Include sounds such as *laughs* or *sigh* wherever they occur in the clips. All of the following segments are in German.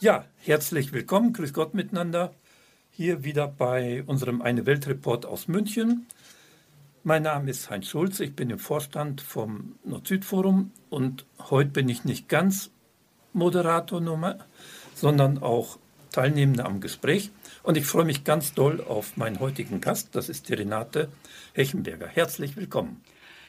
Ja, herzlich willkommen, grüß Gott miteinander. Hier wieder bei unserem Eine Welt Report aus München. Mein Name ist Heinz Schulze, ich bin im Vorstand vom Nord-Süd-Forum und heute bin ich nicht ganz Moderator nur, sondern auch Teilnehmende am Gespräch. Und ich freue mich ganz doll auf meinen heutigen Gast, das ist die Renate Hechenberger. Herzlich willkommen.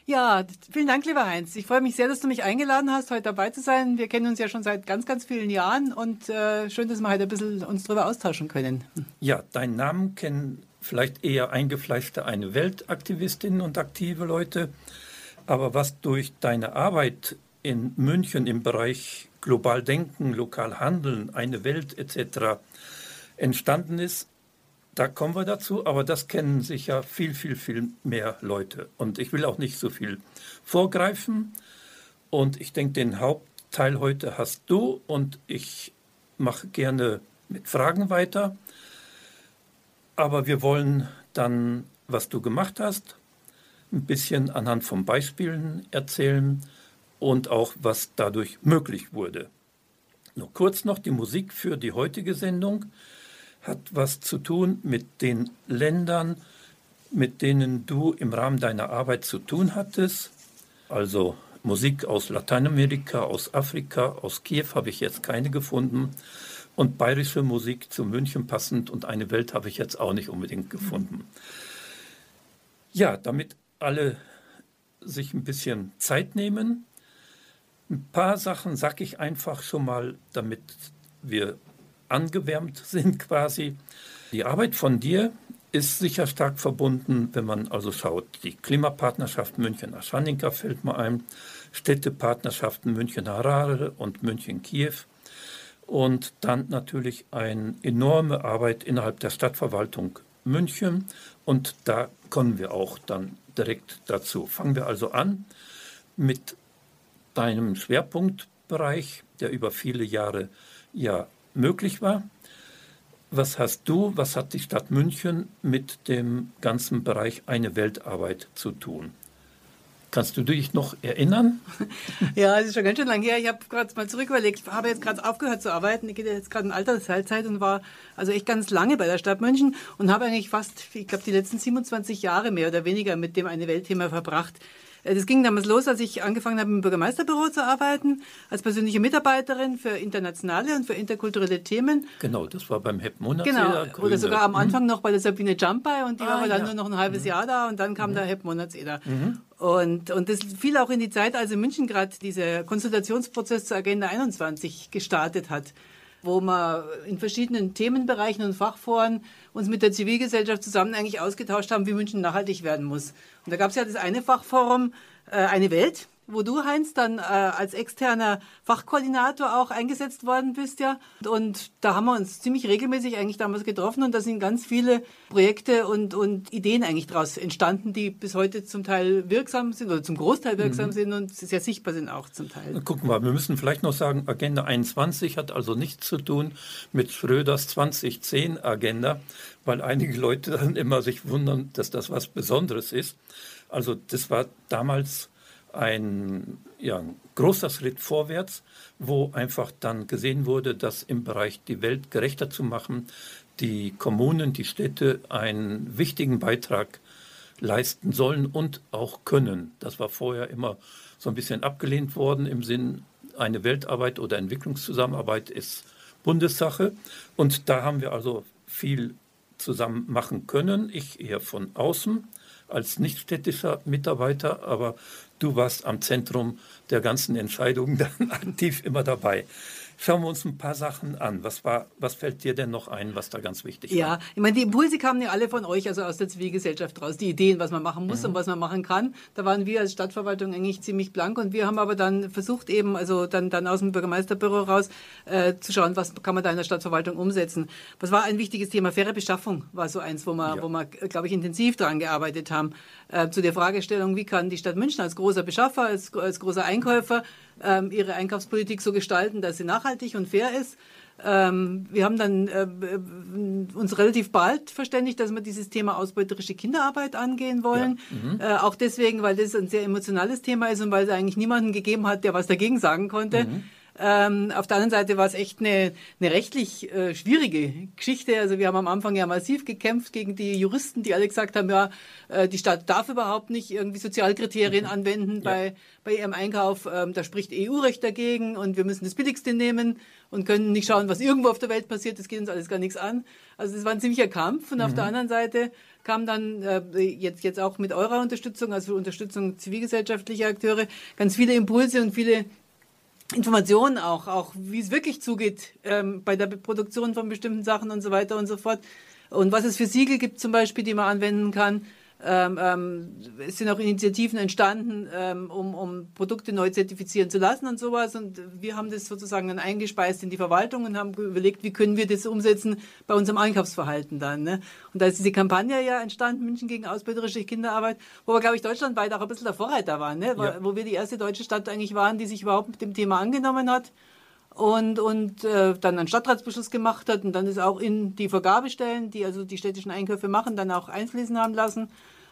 Ja, vielen Dank, lieber Heinz. Ich freue mich sehr, dass du mich eingeladen hast, heute dabei zu sein. Wir kennen uns ja schon seit ganz, ganz vielen Jahren und äh, schön, dass wir heute ein bisschen uns darüber austauschen können. Ja, deinen Namen kennen vielleicht eher eingefleischte eine Weltaktivistinnen und aktive Leute. Aber was durch deine Arbeit in München im Bereich global denken, lokal handeln, eine Welt etc. entstanden ist, da kommen wir dazu, aber das kennen sicher viel, viel, viel mehr Leute. Und ich will auch nicht so viel vorgreifen. Und ich denke, den Hauptteil heute hast du und ich mache gerne mit Fragen weiter. Aber wir wollen dann, was du gemacht hast, ein bisschen anhand von Beispielen erzählen und auch, was dadurch möglich wurde. Nur kurz noch die Musik für die heutige Sendung hat was zu tun mit den Ländern, mit denen du im Rahmen deiner Arbeit zu tun hattest. Also Musik aus Lateinamerika, aus Afrika, aus Kiew habe ich jetzt keine gefunden. Und bayerische Musik zu München passend und eine Welt habe ich jetzt auch nicht unbedingt gefunden. Ja, damit alle sich ein bisschen Zeit nehmen. Ein paar Sachen sage ich einfach schon mal, damit wir angewärmt *laughs* sind quasi. Die Arbeit von dir ist sicher stark verbunden, wenn man also schaut, die Klimapartnerschaft München-Aschaninka fällt mir ein, Städtepartnerschaften München-Harare und München-Kiew und dann natürlich eine enorme Arbeit innerhalb der Stadtverwaltung München und da kommen wir auch dann direkt dazu. Fangen wir also an mit deinem Schwerpunktbereich, der über viele Jahre ja möglich war. Was hast du, was hat die Stadt München mit dem ganzen Bereich Eine Weltarbeit zu tun? Kannst du dich noch erinnern? *laughs* Ja, es ist schon ganz schön lange her. Ich habe gerade mal zurück überlegt, habe jetzt gerade aufgehört zu arbeiten. Ich gehe jetzt gerade in Altersteilzeit und war also echt ganz lange bei der Stadt München und habe eigentlich fast, ich glaube, die letzten 27 Jahre mehr oder weniger mit dem Eine Weltthema verbracht. Das ging damals los, als ich angefangen habe, im Bürgermeisterbüro zu arbeiten, als persönliche Mitarbeiterin für internationale und für interkulturelle Themen. Genau, das war beim HEP Monat. Genau, oder sogar am Anfang mhm. noch bei der Sabine Jumpy und die ah, war dann ja. nur noch ein halbes mhm. Jahr da und dann kam mhm. der HEP Monatseder. Mhm. Und, und das fiel auch in die Zeit, als in München gerade dieser Konsultationsprozess zur Agenda 21 gestartet hat wo wir in verschiedenen Themenbereichen und Fachforen uns mit der Zivilgesellschaft zusammen eigentlich ausgetauscht haben, wie München nachhaltig werden muss. Und da gab es ja das eine Fachforum, äh, eine Welt, wo du, Heinz, dann äh, als externer Fachkoordinator auch eingesetzt worden bist, ja. Und da haben wir uns ziemlich regelmäßig eigentlich damals getroffen und da sind ganz viele Projekte und, und Ideen eigentlich daraus entstanden, die bis heute zum Teil wirksam sind oder zum Großteil wirksam mhm. sind und sehr sichtbar sind auch zum Teil. Gucken wir, wir müssen vielleicht noch sagen, Agenda 21 hat also nichts zu tun mit Schröders 2010 Agenda, weil einige Leute dann immer sich wundern, dass das was Besonderes ist. Also das war damals ein ja, großer Schritt vorwärts, wo einfach dann gesehen wurde, dass im Bereich die Welt gerechter zu machen, die Kommunen, die Städte einen wichtigen Beitrag leisten sollen und auch können. Das war vorher immer so ein bisschen abgelehnt worden im Sinn, eine Weltarbeit oder Entwicklungszusammenarbeit ist Bundessache. Und da haben wir also viel zusammen machen können. Ich eher von außen als nichtstädtischer Mitarbeiter, aber du warst am Zentrum der ganzen Entscheidungen dann *laughs* aktiv immer dabei. Schauen wir uns ein paar Sachen an. Was, war, was fällt dir denn noch ein, was da ganz wichtig ja, war? Ja, ich meine, die Impulse kamen ja alle von euch, also aus der Zivilgesellschaft raus. Die Ideen, was man machen muss mhm. und was man machen kann. Da waren wir als Stadtverwaltung eigentlich ziemlich blank und wir haben aber dann versucht eben, also dann, dann aus dem Bürgermeisterbüro raus, äh, zu schauen, was kann man da in der Stadtverwaltung umsetzen. Was war ein wichtiges Thema? Faire Beschaffung war so eins, wo wir, ja. wo wir glaube ich, intensiv daran gearbeitet haben. Äh, zu der Fragestellung, wie kann die Stadt München als großer Beschaffer, als, als großer Einkäufer ähm, ihre Einkaufspolitik so gestalten, dass sie nachhaltig und fair ist. Ähm, wir haben dann äh, uns relativ bald verständigt, dass wir dieses Thema ausbeuterische Kinderarbeit angehen wollen. Ja. Mhm. Äh, auch deswegen, weil das ein sehr emotionales Thema ist und weil es eigentlich niemanden gegeben hat, der was dagegen sagen konnte. Mhm. Ähm, auf der anderen Seite war es echt eine, eine rechtlich äh, schwierige Geschichte. Also wir haben am Anfang ja massiv gekämpft gegen die Juristen, die alle gesagt haben, ja, äh, die Stadt darf überhaupt nicht irgendwie Sozialkriterien mhm. anwenden ja. bei, bei ihrem Einkauf. Ähm, da spricht EU-Recht dagegen und wir müssen das Billigste nehmen und können nicht schauen, was irgendwo auf der Welt passiert. Das geht uns alles gar nichts an. Also das war ein ziemlicher Kampf. Und mhm. auf der anderen Seite kam dann äh, jetzt, jetzt auch mit eurer Unterstützung, also Unterstützung zivilgesellschaftlicher Akteure, ganz viele Impulse und viele Informationen auch, auch wie es wirklich zugeht ähm, bei der Produktion von bestimmten Sachen und so weiter und so fort. Und was es für Siegel gibt zum Beispiel, die man anwenden kann. Ähm, ähm, es sind auch Initiativen entstanden, ähm, um, um Produkte neu zertifizieren zu lassen und sowas. Und wir haben das sozusagen dann eingespeist in die Verwaltung und haben überlegt, wie können wir das umsetzen bei unserem Einkaufsverhalten dann. Ne? Und da ist diese Kampagne ja entstanden, München gegen ausbeuterische Kinderarbeit, wo wir, glaube ich, deutschlandweit auch ein bisschen der Vorreiter waren, ne? Ja. wo wir die erste deutsche Stadt eigentlich waren, die sich überhaupt mit dem Thema angenommen hat und, und äh, dann einen Stadtratsbeschluss gemacht hat und dann ist auch in die Vergabestellen, die also die städtischen Einkäufe machen, dann auch einfließen haben lassen.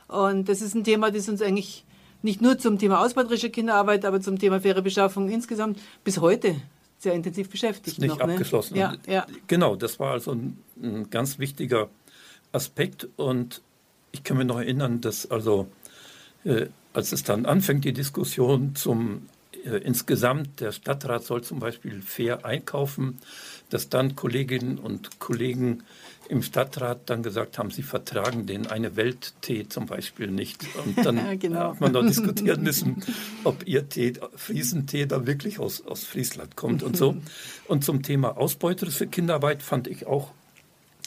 Und das ist ein Thema, das uns eigentlich nicht nur zum Thema ausbeuterische Kinderarbeit, aber zum Thema faire Beschaffung insgesamt bis heute sehr intensiv beschäftigt. Ist nicht noch, ne? abgeschlossen. Ne? Ja, ja. Genau, das war also ein, ein, ganz wichtiger Aspekt und ich kann mir noch erinnern, dass also äh, als es dann anfängt, die Diskussion zum äh, insgesamt, der Stadtrat soll zum Beispiel fair einkaufen, dass dann Kolleginnen und Kollegen im Stadtrat dann gesagt haben, sie vertragen den eine Welt-Tee zum Beispiel nicht. Und *laughs* dann genau. hat man noch diskutieren müssen, ob ihr Tee, Friesentee da wirklich aus, aus Friesland kommt und so. *laughs* Und zum Thema ausbeuterische Kinderarbeit fand ich auch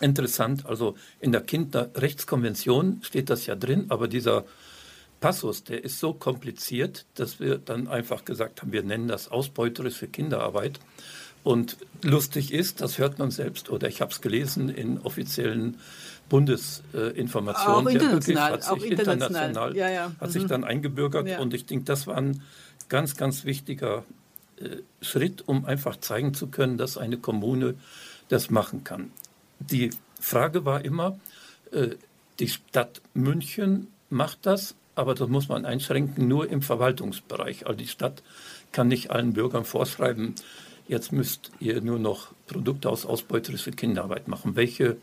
interessant. Also in der Kinderrechtskonvention steht das ja drin, aber dieser Passus, der ist so kompliziert, dass wir dann einfach gesagt haben, wir nennen das ausbeuterische Kinderarbeit. Und lustig ist, das hört man selbst, oder ich habe es gelesen in offiziellen Bundesinformationen. Äh, auch international. Hat sich auch international, international ja, ja. hat mhm. sich dann eingebürgert. Ja. Und ich denke, das war ein ganz, ganz wichtiger äh, Schritt, um einfach zeigen zu können, dass eine Kommune das machen kann. Die Frage war immer, äh, die Stadt München macht das, aber das muss man einschränken nur im Verwaltungsbereich. Also die Stadt kann nicht allen Bürgern vorschreiben, jetzt müsst ihr nur noch Produkte aus ausbeuterischer Kinderarbeit machen. Welche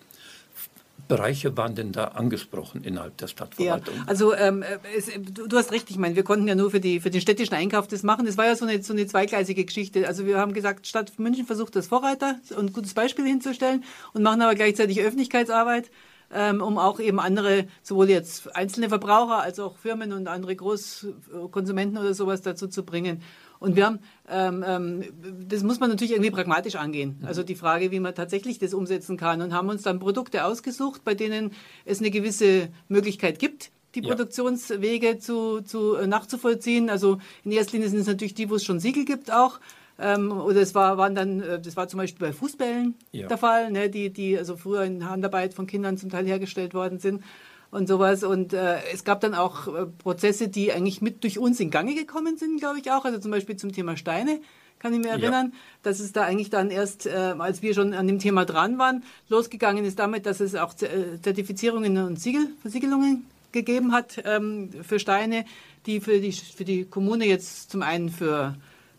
Bereiche waren denn da angesprochen innerhalb der Stadtverwaltung? Ja, also ähm, es, du, du, hast recht, ich meine, wir konnten ja nur für, die, für den städtischen Einkauf das machen. Das war ja so eine, so eine zweigleisige Geschichte. Also wir haben gesagt, Stadt München versucht das Vorreiter und gutes Beispiel hinzustellen und machen aber gleichzeitig Öffentlichkeitsarbeit. Ähm, um auch eben andere, sowohl jetzt einzelne Verbraucher als auch Firmen und andere Großkonsumenten oder sowas dazu zu bringen, und wir haben, ähm, ähm, das muss man natürlich irgendwie pragmatisch angehen. Mhm. Also die Frage, wie man tatsächlich das umsetzen kann. Und haben uns dann Produkte ausgesucht, bei denen es eine gewisse Möglichkeit gibt, die ja. Produktionswege zu, zu, äh, nachzuvollziehen. Also in erster Linie sind es natürlich die, wo es schon Siegel gibt auch. Ähm, oder es war, waren dann, äh, das war zum Beispiel bei Fußbällen ja. der Fall, ne, die, die also früher in Handarbeit von Kindern zum Teil hergestellt worden sind und sowas. Und äh, es gab dann auch äh, Prozesse, die eigentlich mit durch uns in Gange gekommen sind, glaube ich auch. Also zum Beispiel zum Thema Steine kann ich mir erinnern, ja. dass es da eigentlich dann erst, äh, als wir schon an dem Thema dran waren, losgegangen ist damit, dass es auch äh, Zertifizierungen und Siegel, Versiegelungen gegeben hat ähm, für Steine, die für die, für die Kommune jetzt zum einen für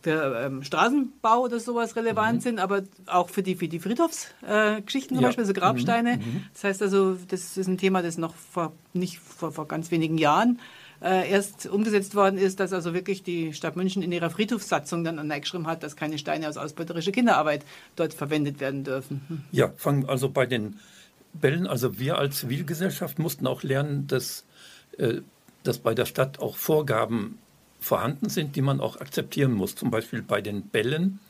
für ähm, Straßenbau oder sowas relevant mhm. sind, aber auch für die, für die Friedhofsgeschichten äh, zum ja. Beispiel, so Grabsteine. Mhm. mhm. Das heißt also, das ist ein Thema, das noch vor, nicht vor, vor ganz wenigen Jahren äh, erst umgesetzt worden ist, dass also wirklich die Stadt München in ihrer Friedhofssatzung dann angeschrieben hat, dass keine Steine aus ausbeuterischer Kinderarbeit dort verwendet werden dürfen. Hm. Ja, fangen also bei den Bällen, also wir als Zivilgesellschaft mussten auch lernen, dass, äh, dass bei der Stadt auch Vorgaben vorhanden sind, die man auch akzeptieren muss. Zum Beispiel bei den Bällen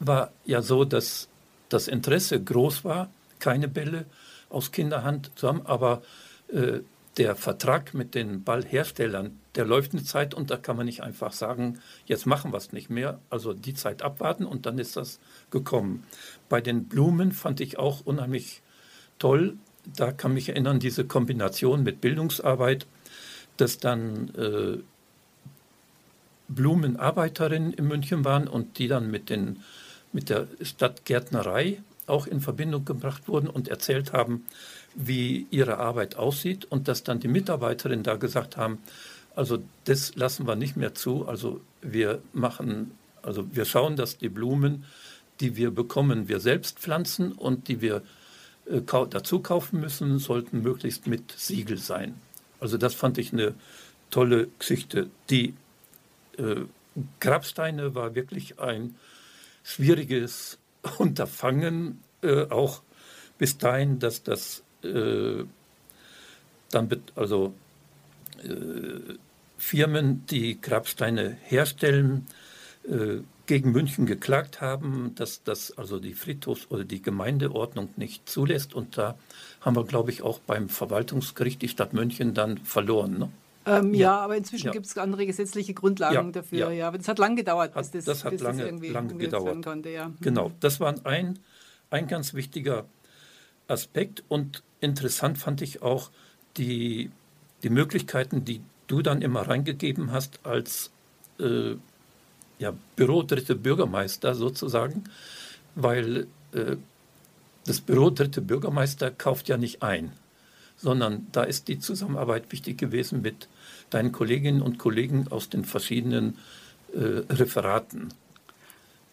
war ja so, dass das Interesse groß war, keine Bälle aus Kinderhand zu haben, aber äh, der Vertrag mit den Ballherstellern, der läuft eine Zeit und da kann man nicht einfach sagen, jetzt machen wir es nicht mehr. Also die Zeit abwarten und dann ist das gekommen. Bei den Blumen fand ich auch unheimlich toll. Da kann mich erinnern, diese Kombination mit Bildungsarbeit, dass dann äh, Blumenarbeiterinnen in München waren und die dann mit, den, mit der Stadtgärtnerei auch in Verbindung gebracht wurden und erzählt haben, wie ihre Arbeit aussieht und dass dann die Mitarbeiterinnen da gesagt haben, also das lassen wir nicht mehr zu, also wir machen Also wir schauen, dass die Blumen, die wir bekommen, wir selbst pflanzen und die wir äh, dazu kaufen müssen, sollten möglichst mit Siegel sein. Also das fand ich eine tolle Geschichte. Die äh, Grabsteine war wirklich ein schwieriges *laughs* Unterfangen, äh, auch bis dahin, dass das äh, dann, also äh, Firmen, die Grabsteine herstellen, äh, gegen München geklagt haben, dass das also die Friedhofs- oder die Gemeindeordnung nicht zulässt. Und da haben wir, glaube ich, auch beim Verwaltungsgericht die Stadt München dann verloren. Ne? Ähm, ja. ja. aber inzwischen ja. gibt es andere gesetzliche Grundlagen ja, dafür. Ja. aber das hat lange gedauert, bis das, das, hat bis lange, das irgendwie lange gedauert. konnte. Ja. Genau, mhm. das war ein, ein ganz wichtiger Aspekt. Und interessant fand ich auch die, die Möglichkeiten, die du dann immer reingegeben hast als äh, ja, Büro dritte Bürgermeister sozusagen, weil äh, das Büro dritte Bürgermeister kauft ja nicht ein, sondern da ist die Zusammenarbeit wichtig gewesen mit deinen Kolleginnen und Kollegen aus den verschiedenen äh, Referaten.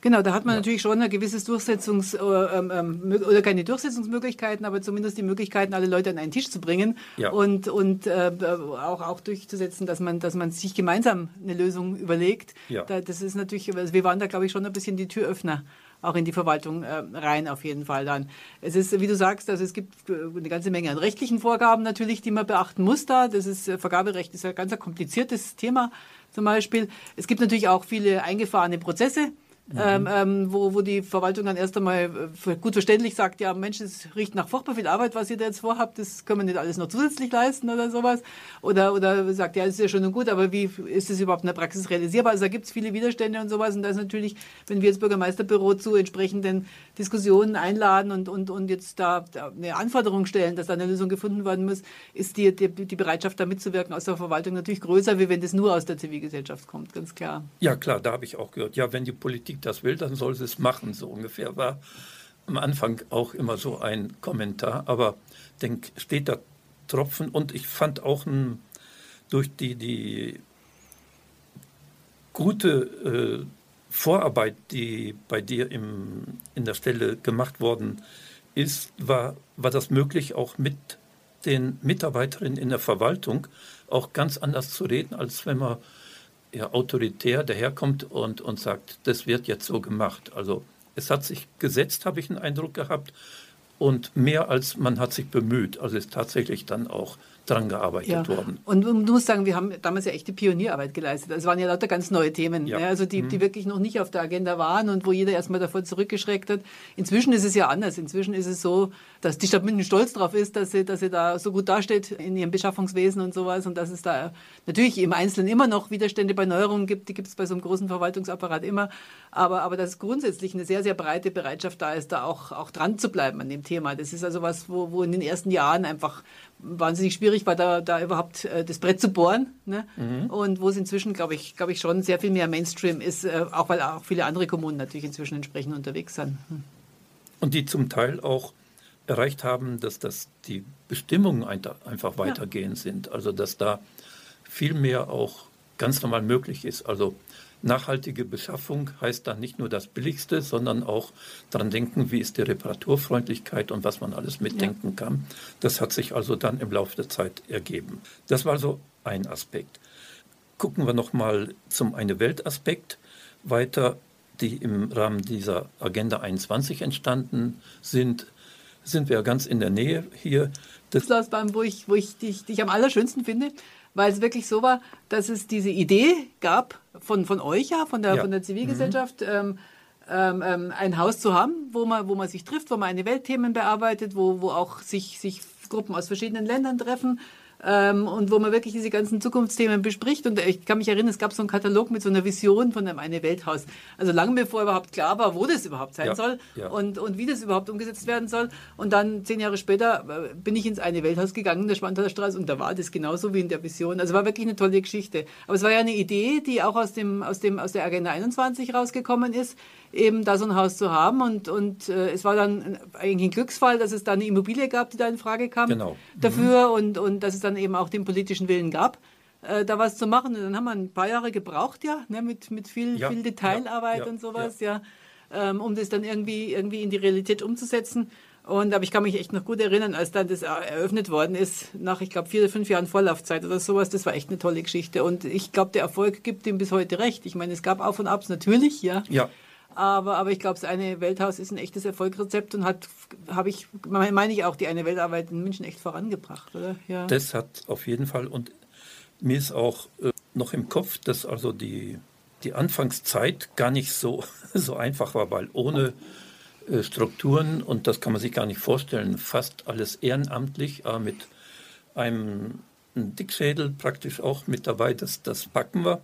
Genau, da hat man ja. natürlich schon ein gewisses Durchsetzungs- äh, ähm, ähm oder keine Durchsetzungsmöglichkeiten, aber zumindest die Möglichkeiten, alle Leute an einen Tisch zu bringen ja. und, und äh, auch, auch durchzusetzen, dass man, dass man sich gemeinsam eine Lösung überlegt. Ja. Da, das ist natürlich, also wir waren da, glaube ich, schon ein bisschen die Türöffner auch in die Verwaltung äh, rein auf jeden Fall dann. Es ist, wie du sagst, also es gibt äh, eine ganze Menge an rechtlichen Vorgaben natürlich, die man beachten muss da. Das ist äh, Vergaberecht ist ein ganz kompliziertes Thema zum Beispiel. Es gibt natürlich auch viele eingefahrene Prozesse Mhm. Ähm, wo, wo die Verwaltung dann erst einmal äh, gut verständlich sagt, ja Mensch, es riecht nach furchtbar viel Arbeit, was ihr da jetzt vorhabt, das können wir nicht alles noch zusätzlich leisten oder sowas. Oder, oder sagt, ja, ist ja schon und gut, aber wie ist das überhaupt in der Praxis realisierbar? Also da gibt es viele Widerstände und sowas und da ist natürlich, wenn wir als Bürgermeisterbüro zu entsprechenden Diskussionen einladen und, und, und jetzt da, eine Anforderung stellen, dass da eine Lösung gefunden werden muss, ist die, die, die Bereitschaft da mitzuwirken aus der Verwaltung natürlich größer, wie wenn das nur aus der Zivilgesellschaft kommt, ganz klar. Ja klar, da habe ich auch gehört, ja, wenn die Politik das will, dann soll sie es machen, so ungefähr war am Anfang auch immer so ein Kommentar, aber denk, steht da Tropfen und ich fand auch ein, durch die, die gute äh, Vorarbeit, die bei dir im, in der Stelle gemacht worden ist, war, war das möglich, auch mit den Mitarbeiterinnen in der Verwaltung auch ganz anders zu reden, als wenn man ja, autoritär daherkommt und, und sagt, das wird jetzt so gemacht. Also es hat sich gesetzt, habe ich den Eindruck gehabt, und mehr als man hat sich bemüht. Also ist tatsächlich dann auch dran gearbeitet ja. worden. Und du musst sagen, wir haben damals ja echte Pionierarbeit geleistet. Es waren ja lauter ganz neue Themen, ja. also die, die mhm. wirklich noch nicht auf der Agenda waren und wo jeder erstmal davor zurückgeschreckt hat. Inzwischen ist es ja anders. Inzwischen ist es so, dass die Stadt München stolz darauf ist, dass sie, dass sie da so gut dasteht in ihrem Beschaffungswesen und sowas und dass es da natürlich im Einzelnen immer noch Widerstände bei Neuerungen gibt. Die gibt es bei so einem großen Verwaltungsapparat immer. Aber, aber dass grundsätzlich eine sehr, sehr breite Bereitschaft da ist, da auch, auch dran zu bleiben an dem Thema. Das ist also was, wo, wo in den ersten Jahren einfach wahnsinnig schwierig war, da, da überhaupt äh, das Brett zu bohren. Ne? Mhm. Und wo es inzwischen, glaube ich, glaube ich, schon sehr viel mehr Mainstream ist, äh, auch weil auch viele andere Kommunen natürlich inzwischen entsprechend unterwegs sind. Hm. Und die zum Teil auch erreicht haben, dass das die Bestimmungen einfach weitergehend ja. sind. Also dass da viel mehr auch ganz normal möglich ist. Also Nachhaltige Beschaffung heißt dann nicht nur das Billigste, sondern auch daran denken, wie ist die Reparaturfreundlichkeit und was man alles mitdenken ja. kann. Das hat sich also dann im Laufe der Zeit ergeben. Das war so ein Aspekt. Gucken wir nochmal zum eine Weltaspekt weiter, die im Rahmen dieser Agenda 21 entstanden sind. Sind wir ganz in der Nähe hier. Das, das beim, wo ich, wo ich dich, dich am allerschönsten finde, weil es wirklich so war, dass es diese Idee gab von, von euch ja, von der, ja. von der Zivilgesellschaft, mhm. ähm, ähm, ähm, ein Haus zu haben, wo man, wo man sich trifft, wo man eine Weltthemen bearbeitet, wo, wo auch sich, sich Gruppen aus verschiedenen Ländern treffen ähm, und wo man wirklich diese ganzen Zukunftsthemen bespricht. Und ich kann mich erinnern, es gab so einen Katalog mit so einer Vision von einem eine Welthaus. Also lange bevor überhaupt klar war, wo das überhaupt sein ja, soll ja. Und, und wie das überhaupt umgesetzt werden soll. Und dann zehn Jahre später äh, bin ich ins eine Welthaus gegangen, in der Schwanthaler Straße, und da war das genauso wie in der Vision. Also war wirklich eine tolle Geschichte. Aber es war ja eine Idee, die auch aus, dem, aus, dem, aus der Agenda 21 rausgekommen ist eben da so ein Haus zu haben. Und, und äh, es war dann eigentlich ein Glücksfall, dass es da eine Immobilie gab, die da in Frage kam genau. dafür mhm. und, und dass es dann eben auch den politischen Willen gab, äh, da was zu machen. Und dann haben wir ein paar Jahre gebraucht, ja, ne, mit, mit viel, ja, viel Detailarbeit ja, ja, und sowas, ja, ähm, um das dann irgendwie, irgendwie in die Realität umzusetzen. Und aber ich kann mich echt noch gut erinnern, als dann das eröffnet worden ist, nach, ich glaube, vier oder fünf Jahren Vorlaufzeit oder sowas, das war echt eine tolle Geschichte. Und ich glaube, der Erfolg gibt ihm bis heute recht. Ich meine, es gab Auf und Abs natürlich, ja. Ja. Aber, aber ich glaube, das eine Welthaus ist ein echtes Erfolgsrezept und hat, habe ich, meine ich auch, die eine Weltarbeit in München echt vorangebracht, oder? Ja. Das hat auf jeden Fall. Und mir ist auch äh, noch im Kopf, dass also die, die Anfangszeit gar nicht so, *laughs* so einfach war, weil ohne äh, Strukturen, und das kann man sich gar nicht vorstellen, fast alles ehrenamtlich, aber mit einem Dickschädel praktisch auch mit dabei, das, das packen wir.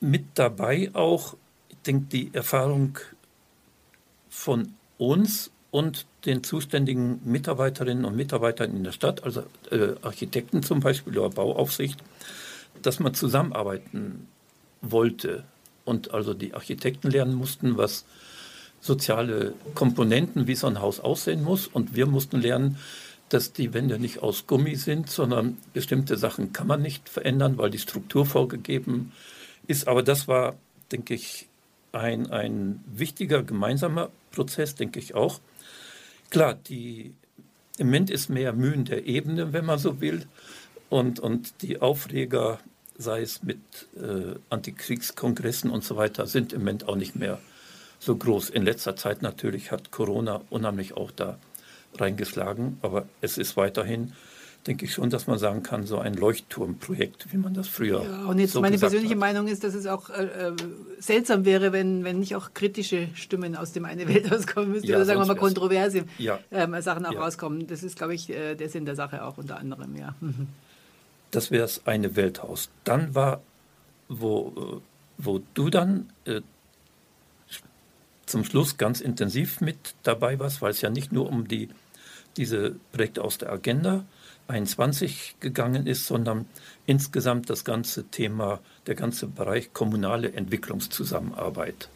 Mit dabei auch denke, die Erfahrung von uns und den zuständigen Mitarbeiterinnen und Mitarbeitern in der Stadt, also äh, Architekten zum Beispiel oder Bauaufsicht, dass man zusammenarbeiten wollte und also die Architekten lernen mussten, was soziale Komponenten, wie so ein Haus aussehen muss und wir mussten lernen, dass die Wände nicht aus Gummi sind, sondern bestimmte Sachen kann man nicht verändern, weil die Struktur vorgegeben ist. Aber das war, denke ich, ein, ein wichtiger gemeinsamer Prozess, denke ich auch. Klar, die, im Moment ist mehr Mühen der Ebene, wenn man so will. Und, und die Aufreger, sei es mit äh, Antikriegskongressen und so weiter, sind im Moment auch nicht mehr so groß. In letzter Zeit natürlich hat Corona unheimlich auch da reingeschlagen, aber es ist weiterhin denke ich schon, dass man sagen kann, so ein Leuchtturmprojekt, wie man das früher. Ja, und jetzt so meine persönliche hat. Meinung ist, dass es auch äh, äh, seltsam wäre, wenn, wenn nicht auch kritische Stimmen aus dem eine Welt *laughs* auskommen müssten, ja, oder sagen wir mal kontroverse ja. ähm, Sachen auch rauskommen. Das ist, glaube ich, äh, der Sinn der Sache auch unter anderem, ja. Mhm. Das wäre das eine Welthaus. Dann war, wo, äh, wo du dann äh, zum Schluss ganz intensiv mit dabei warst, weil es ja nicht nur um die, diese Projekte aus der Agenda 21 gegangen ist, sondern insgesamt das ganze Thema, der ganze Bereich kommunale Entwicklungszusammenarbeit.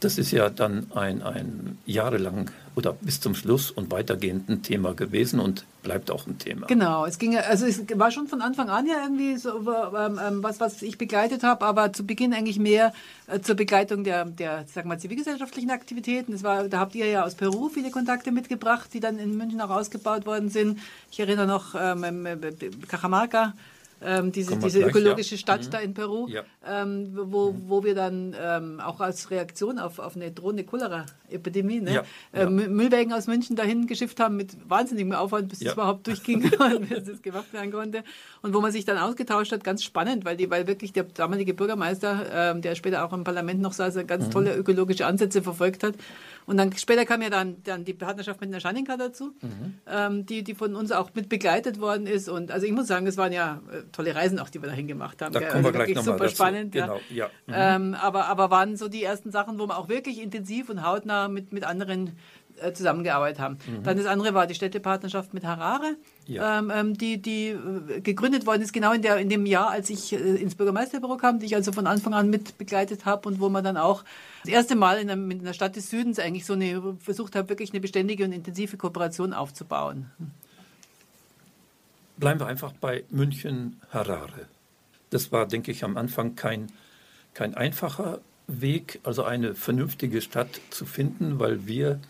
Das ist ja dann ein, ein jahrelang oder bis zum Schluss und weitergehend Thema gewesen und bleibt auch ein Thema. Genau, es ging also es war schon von Anfang an ja irgendwie so ähm, ähm, was, was ich begleitet habe, aber zu Beginn eigentlich mehr äh, zur Begleitung der, der sag mal, zivilgesellschaftlichen Aktivitäten. Das war, da habt ihr ja aus Peru viele Kontakte mitgebracht, die dann in München auch ausgebaut worden sind. Ich erinnere noch ähm, ähm äh, Cajamarca ähm, diese, diese gleich, ökologische ja. Stadt mhm. da in Peru, ja. ähm, wo, mhm. wo wir dann ähm, auch als Reaktion auf, auf eine drohende Cholera-Epidemie ne, ja. äh, Müllwägen aus München dahin geschifft haben mit wahnsinnigem Aufwand, bis das überhaupt durchging *laughs* und bis das gemacht werden konnte. Und wo man sich dann ausgetauscht hat, ganz spannend, weil, die, weil wirklich der damalige Bürgermeister, ähm, der später auch im Parlament noch saß, ganz mhm. tolle ökologische Ansätze verfolgt hat. Und dann später kam ja dann, dann die Partnerschaft mit der Schaninka dazu, mhm. ähm, die, die von uns auch mit begleitet worden ist. Und also ich muss sagen, es waren ja äh, tolle Reisen auch, die wir dahin gemacht haben. Da kommen also wir gleich nochmal super dazu. spannend. Genau. Ja. ja. Mhm. Ähm, aber, aber waren so die ersten Sachen, wo man auch wirklich intensiv und hautnah mit, mit anderen äh, zusammengearbeitet haben. Mhm. Dann das andere war die Städtepartnerschaft mit Harare, ja. ähm, ähm die, die äh, gegründet worden ist, genau in, der, in dem Jahr, als ich äh, ins Bürgermeisterbüro kam, die ich also von Anfang an mit begleitet habe und wo man dann auch das erste Mal in einer, in einer Stadt des Südens eigentlich so eine, versucht habe, wirklich eine beständige und intensive Kooperation aufzubauen. Bleiben wir einfach bei München Harare. Das war, denke ich, am Anfang kein, kein einfacher Weg, also eine vernünftige Stadt zu finden, weil wir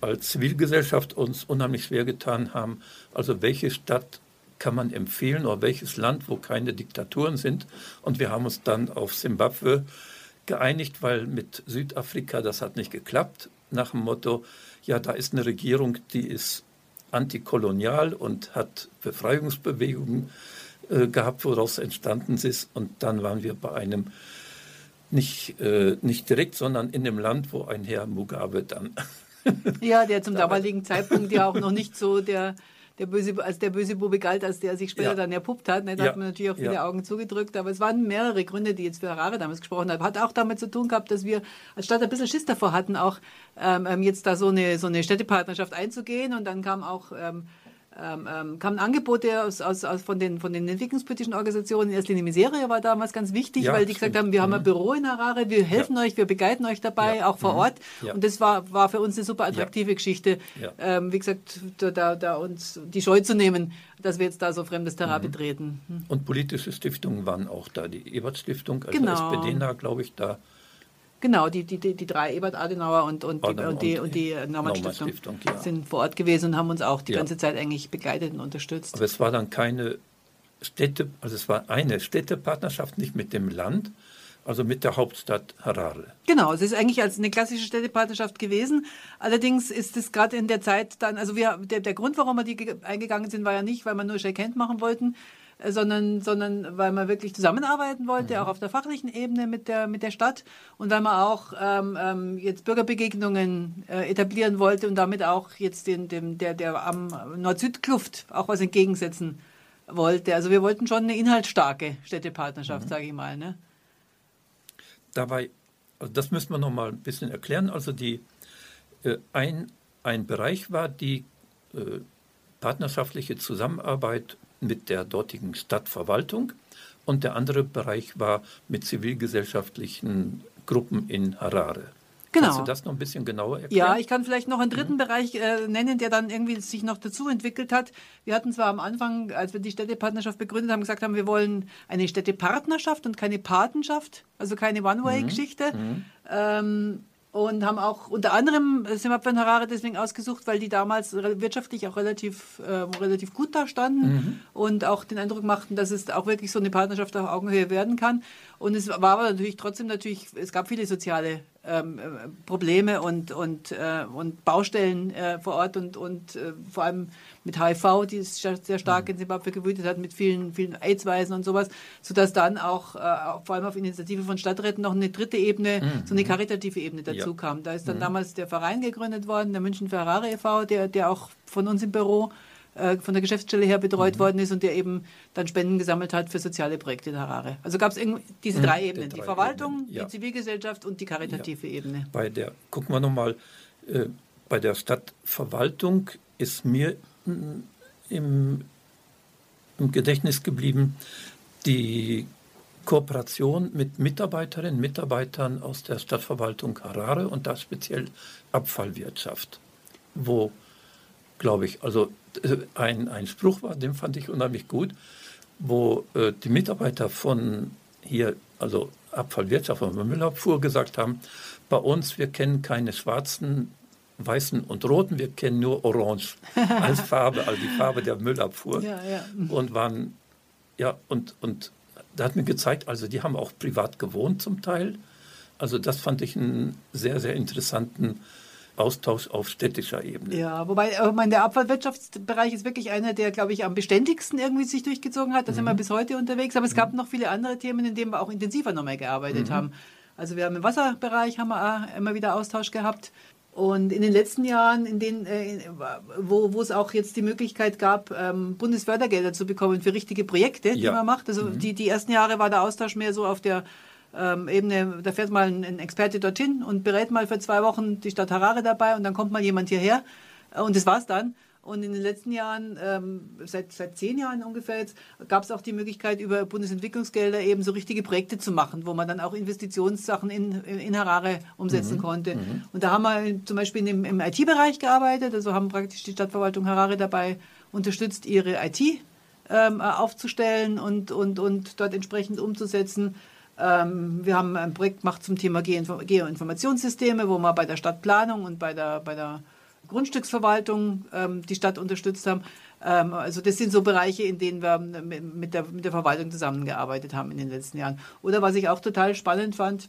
als Zivilgesellschaft uns unheimlich schwer getan haben. Also welche Stadt kann man empfehlen oder welches Land, wo keine Diktaturen sind. Und wir haben uns dann auf Simbabwe geeinigt, weil mit Südafrika das hat nicht geklappt. Nach dem Motto, ja, da ist eine Regierung, die ist antikolonial und hat Befreiungsbewegungen äh, gehabt, woraus entstanden ist. Und dann waren wir bei einem nicht, äh, nicht direkt, sondern in dem Land, wo ein Herr Mugabe dann ja, der zum *laughs* damaligen Zeitpunkt ja auch noch nicht so der, der böse, als der böse Bube galt, als der sich später ja. dann erpuppt hat. Ne? Da ja. hat man natürlich auch viele ja. Augen zugedrückt. Aber es waren mehrere Gründe, die jetzt für Harare damals gesprochen haben. Hat auch damit zu tun gehabt, dass wir als Stadt ein bisschen Schiss davor hatten, auch ähm, ähm jetzt da so eine, so eine Städtepartnerschaft einzugehen. Und dann kam auch ähm, ähm, ähm, kamen Angebote aus, aus, aus von, den, von den entwicklungspolitischen Organisationen. In erster Linie Miseria war damals ganz wichtig, ja, weil die stimmt. gesagt haben, wir haben ein mhm. Büro in Harare, wir helfen ja. euch, wir begleiten euch dabei, ja. auch vor mhm. Ort. Und das war, war für uns eine super attraktive Geschichte, ähm, wie gesagt, da, da, da, uns die Scheu zu nehmen, dass wir jetzt da so fremdes Terrain mhm. betreten. Hm. Und politische Stiftungen waren auch da, die Ebert-Stiftung, also genau. SPD, glaube ich, da Genau, die, die, die, drei Ebert Adenauer und, und, die, und, die, und die Naumann Stiftung, Stiftung ja. sind vor Ort gewesen und haben uns auch die ja. ganze Zeit eigentlich begleitet und unterstützt. Aber es war dann keine Städte, also es war eine Städtepartnerschaft, nicht mit dem Land, also mit der Hauptstadt Harare. Genau, es ist eigentlich als eine klassische Städtepartnerschaft gewesen. Allerdings ist es gerade in der Zeit dann, also wir, der, der Grund, warum wir die eingegangen sind, war ja nicht, weil wir nur Shake Hand machen wollten, äh, sondern, sondern weil man wirklich zusammenarbeiten wollte, mhm. auch auf der fachlichen Ebene mit der, mit der Stadt und weil man auch ähm, ähm, jetzt Bürgerbegegnungen äh, etablieren wollte und damit auch jetzt den, dem, der, der am Nord-Süd-Kluft auch was entgegensetzen wollte. Also wir wollten schon eine inhaltsstarke Städtepartnerschaft, mhm. sage ich mal. Ne? Dabei, also das müssen wir noch mal ein bisschen erklären. Also die, äh, ein, ein Bereich war die äh, partnerschaftliche Zusammenarbeit mit der dortigen Stadtverwaltung und der andere Bereich war mit zivilgesellschaftlichen Gruppen in Harare. Genau. Kannst du das noch ein bisschen genauer erklären? Ja, ich kann vielleicht noch einen dritten mhm. Bereich äh, nennen, der dann irgendwie sich noch dazu entwickelt hat. Wir hatten zwar am Anfang, als wir die Städtepartnerschaft begründet haben, gesagt haben, wir wollen eine Städtepartnerschaft und keine Patenschaft, also keine One-Way-Geschichte. Mhm. Mhm. Ähm, und haben auch unter anderem Zimbabwe und Harare deswegen ausgesucht, weil die damals wirtschaftlich auch relativ, äh, relativ gut da standen mhm. und auch den Eindruck machten, dass es auch wirklich so eine Partnerschaft auf Augenhöhe werden kann. Und es war aber natürlich trotzdem natürlich, es gab viele soziale ähm, Probleme und, und, äh, und Baustellen äh, vor Ort und, und äh, vor allem mit HIV, die es sehr stark mhm. in Zimbabwe gewütet hat, mit vielen, vielen AIDS-Weisen und sowas, sodass dann auch, äh, vor allem auf Initiative von Stadträten noch eine dritte Ebene, mhm. so eine karitative Ebene dazu ja. kam. Da ist dann mhm. damals der Verein gegründet worden, der München Ferrari e.V., der, der auch von uns im Büro äh, von der Geschäftsstelle her betreut mhm. worden ist und der eben dann Spenden gesammelt hat für soziale Projekte in Harare. Also gab es diese mhm. drei Ebenen, die, drei Verwaltung, Ebenen, ja. die Zivilgesellschaft und die karitative ja. Ebene. Bei der, gucken wir nochmal, äh, bei der Stadtverwaltung ist mir im, im Gedächtnis geblieben die Kooperation mit Mitarbeiterinnen und Mitarbeitern aus der Stadtverwaltung Harare und da speziell Abfallwirtschaft, wo, glaube ich, also ein, ein Spruch war, den fand ich unheimlich gut, wo äh, die Mitarbeiter von hier, also Abfallwirtschaft und Müllabfuhr gesagt haben, bei uns, wir kennen keine schwarzen, weißen und roten, wir kennen nur Orange *laughs* als Farbe, also die Farbe der Müllabfuhr. Ja, ja. Und waren, ja, und, und da hat mir gezeigt, also die haben auch privat gewohnt zum Teil. Also das fand ich einen sehr, sehr interessanten Austausch auf städtischer Ebene. Ja, wobei ich meine, der Abfallwirtschaftsbereich ist wirklich einer, der, glaube ich, am beständigsten irgendwie sich durchgezogen hat. Da mhm. sind wir mhm. bis heute unterwegs. Aber es gab mhm. noch viele andere Themen, in denen wir auch intensiver nochmal gearbeitet mhm. haben. Also wir haben im Wasserbereich haben wir auch immer wieder Austausch gehabt. Und in den letzten Jahren, in denen, äh, wo, wo es auch jetzt die Möglichkeit gab, ähm, Bundesfördergelder zu bekommen für richtige Projekte, die ja. man macht. Also mhm. die, die ersten Jahre war der Austausch mehr so auf der ähm, Ebene, da fährt mal ein, ein, Experte dorthin und berät mal für zwei Wochen die Stadt Harare dabei und dann kommt mal jemand hierher äh, und das war's dann. Und in den letzten Jahren, ähm, seit, seit zehn Jahren ungefähr jetzt, gab es auch die Möglichkeit, über Bundesentwicklungsgelder eben so richtige Projekte zu machen, wo man dann auch Investitionssachen in, in Harare umsetzen mhm. konnte. Mhm. Und da haben wir zum Beispiel im, im IT-Bereich gearbeitet, also haben praktisch die Stadtverwaltung Harare dabei unterstützt, ihre IT ähm, aufzustellen und, und, und dort entsprechend umzusetzen. Ähm, wir haben ein Projekt gemacht zum Thema Geoinformationssysteme, wo wir bei der Stadtplanung und bei der, bei der Grundstücksverwaltung ähm, die Stadt unterstützt haben. Ähm, also das sind so Bereiche, in denen wir mit der, mit der Verwaltung zusammengearbeitet haben in den letzten Jahren. Oder was ich auch total spannend fand,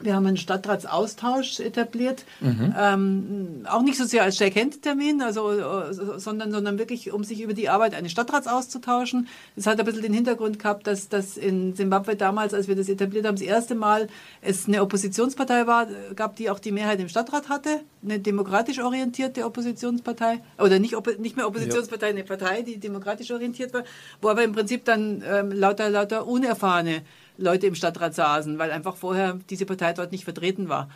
wir haben einen Stadtratsaustausch etabliert, mhm. ähm, auch nicht so sehr als Shake-Hand-Termin, also, äh, sondern, sondern wirklich, um sich über die Arbeit eines Stadtrats auszutauschen. Das hat ein bisschen den Hintergrund gehabt, dass, dass in Simbabwe damals, als wir das etabliert haben, das erste Mal es eine Oppositionspartei war, gab, die auch die Mehrheit im Stadtrat hatte, eine demokratisch orientierte Oppositionspartei, oder nicht, nicht mehr Oppositionspartei, eine Partei, die demokratisch orientiert war, wo aber im Prinzip dann ähm, lauter, lauter unerfahrene Leute im Stadtrat saßen, weil einfach vorher diese Partei dort nicht vertreten war.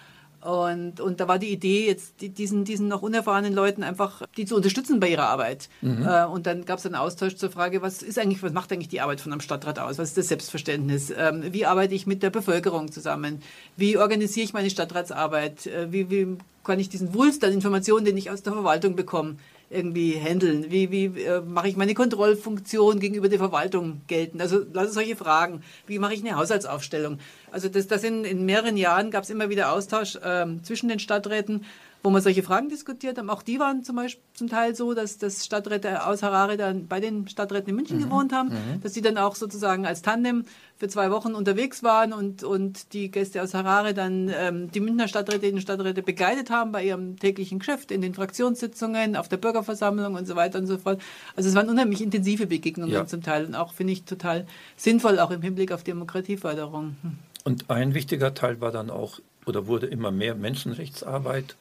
Und, und da war die Idee, jetzt diesen, diesen noch unerfahrenen Leuten einfach die zu unterstützen bei ihrer Arbeit. Mhm. Äh, und dann gab es einen Austausch zur Frage, was ist eigentlich, was macht eigentlich die Arbeit von einem Stadtrat aus? Was ist das Selbstverständnis? Ähm, wie arbeite ich mit der Bevölkerung zusammen? Wie organisiere ich meine Stadtratsarbeit? Äh, wie, wie kann ich diesen Wulst an Informationen, den ich aus der Verwaltung bekomme, irgendwie handeln? Wie, wie äh, mache ich meine Kontrollfunktion gegenüber der Verwaltung geltend? Also lauter solche Fragen. Wie mache ich eine Haushaltsaufstellung? Also das, das in, in mehreren Jahren gab es immer wieder Austausch ähm, zwischen den Stadträten wo wir solche Fragen diskutiert haben. Auch die waren zum Beispiel zum Teil so, dass, dass Stadträte aus Harare dann bei den Stadträten in München mhm. gewohnt haben, mhm. dass sie dann auch sozusagen als Tandem für zwei Wochen unterwegs waren und, und die Gäste aus Harare dann ähm, die Münchner Stadträte und Stadträte begleitet haben bei ihrem täglichen Geschäft, in den Fraktionssitzungen, auf der Bürgerversammlung und so weiter und so fort. Also es waren unheimlich intensive Begegnungen ja. zum Teil und auch, finde ich, total sinnvoll, auch im Hinblick auf Demokratieförderung. Hm. Und ein wichtiger Teil war dann auch oder wurde immer mehr Menschenrechtsarbeit